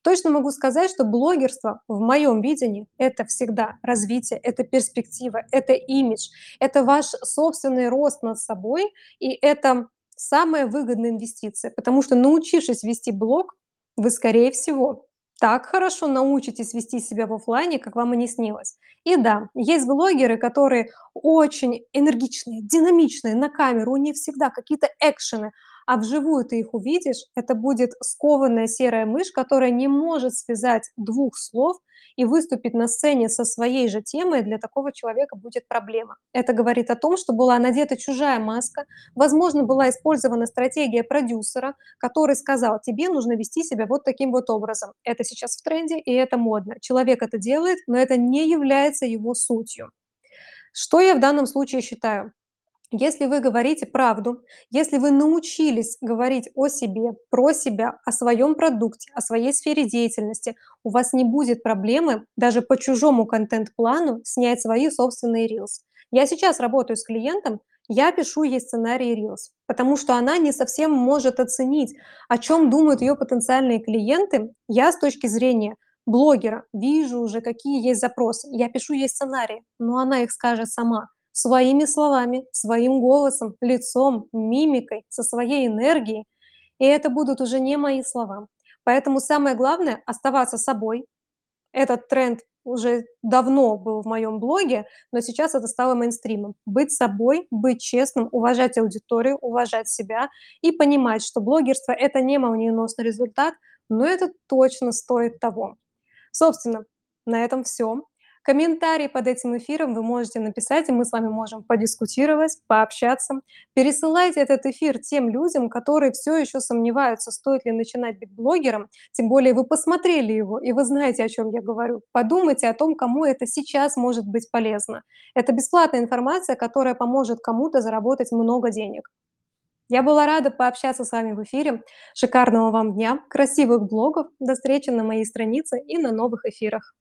Точно могу сказать, что блогерство в моем видении- это всегда развитие, это перспектива, это имидж, это ваш собственный рост над собой, и это самая выгодная инвестиция. Потому что, научившись вести блог, вы, скорее всего, так хорошо научитесь вести себя в оффлайне, как вам и не снилось. И да, есть блогеры, которые очень энергичные, динамичные на камеру, у них всегда какие-то экшены, а вживую ты их увидишь- это будет скованная серая мышь, которая не может связать 2 слов и выступить на сцене со своей же темой. Для такого человека будет проблема. Это говорит о том, что была надета чужая маска, возможно, была использована стратегия продюсера, который сказал: "Тебе нужно вести себя вот таким вот образом". Это сейчас в тренде, и это модно. Человек это делает, но это не является его сутью. Что я в данном случае считаю? Если вы говорите правду, если вы научились говорить о себе, про себя, о своем продукте, о своей сфере деятельности, у вас не будет проблемы даже по чужому контент-плану снять свои собственные рилс. Я сейчас работаю с клиентом, я пишу ей сценарий рилс, потому что она не совсем может оценить, о чём думают её потенциальные клиенты. Я с точки зрения блогера вижу уже, какие есть запросы. Я пишу ей сценарии, но она их скажет сама, своими словами, своим голосом, лицом, мимикой, со своей энергией, и это будут уже не мои слова. Поэтому самое главное- оставаться собой. Этот тренд уже давно был в моем блоге, но сейчас это стало мейнстримом. Быть собой, быть честным, уважать аудиторию, уважать себя и понимать, что блогерство- это не молниеносный результат, но это точно стоит того. Собственно, на этом всё. Комментарий под этим эфиром вы можете написать, и мы с вами можем подискутировать, пообщаться. Пересылайте этот эфир тем людям, которые всё еще сомневаются, стоит ли начинать быть блогером. Тем более вы посмотрели его, и вы знаете, о чём я говорю. Подумайте о том, кому это сейчас может быть полезно. Это бесплатная информация, которая поможет кому-то заработать много денег. Я была рада пообщаться с вами в эфире. Шикарного вам дня, красивых блогов. До встречи на моей странице и на новых эфирах.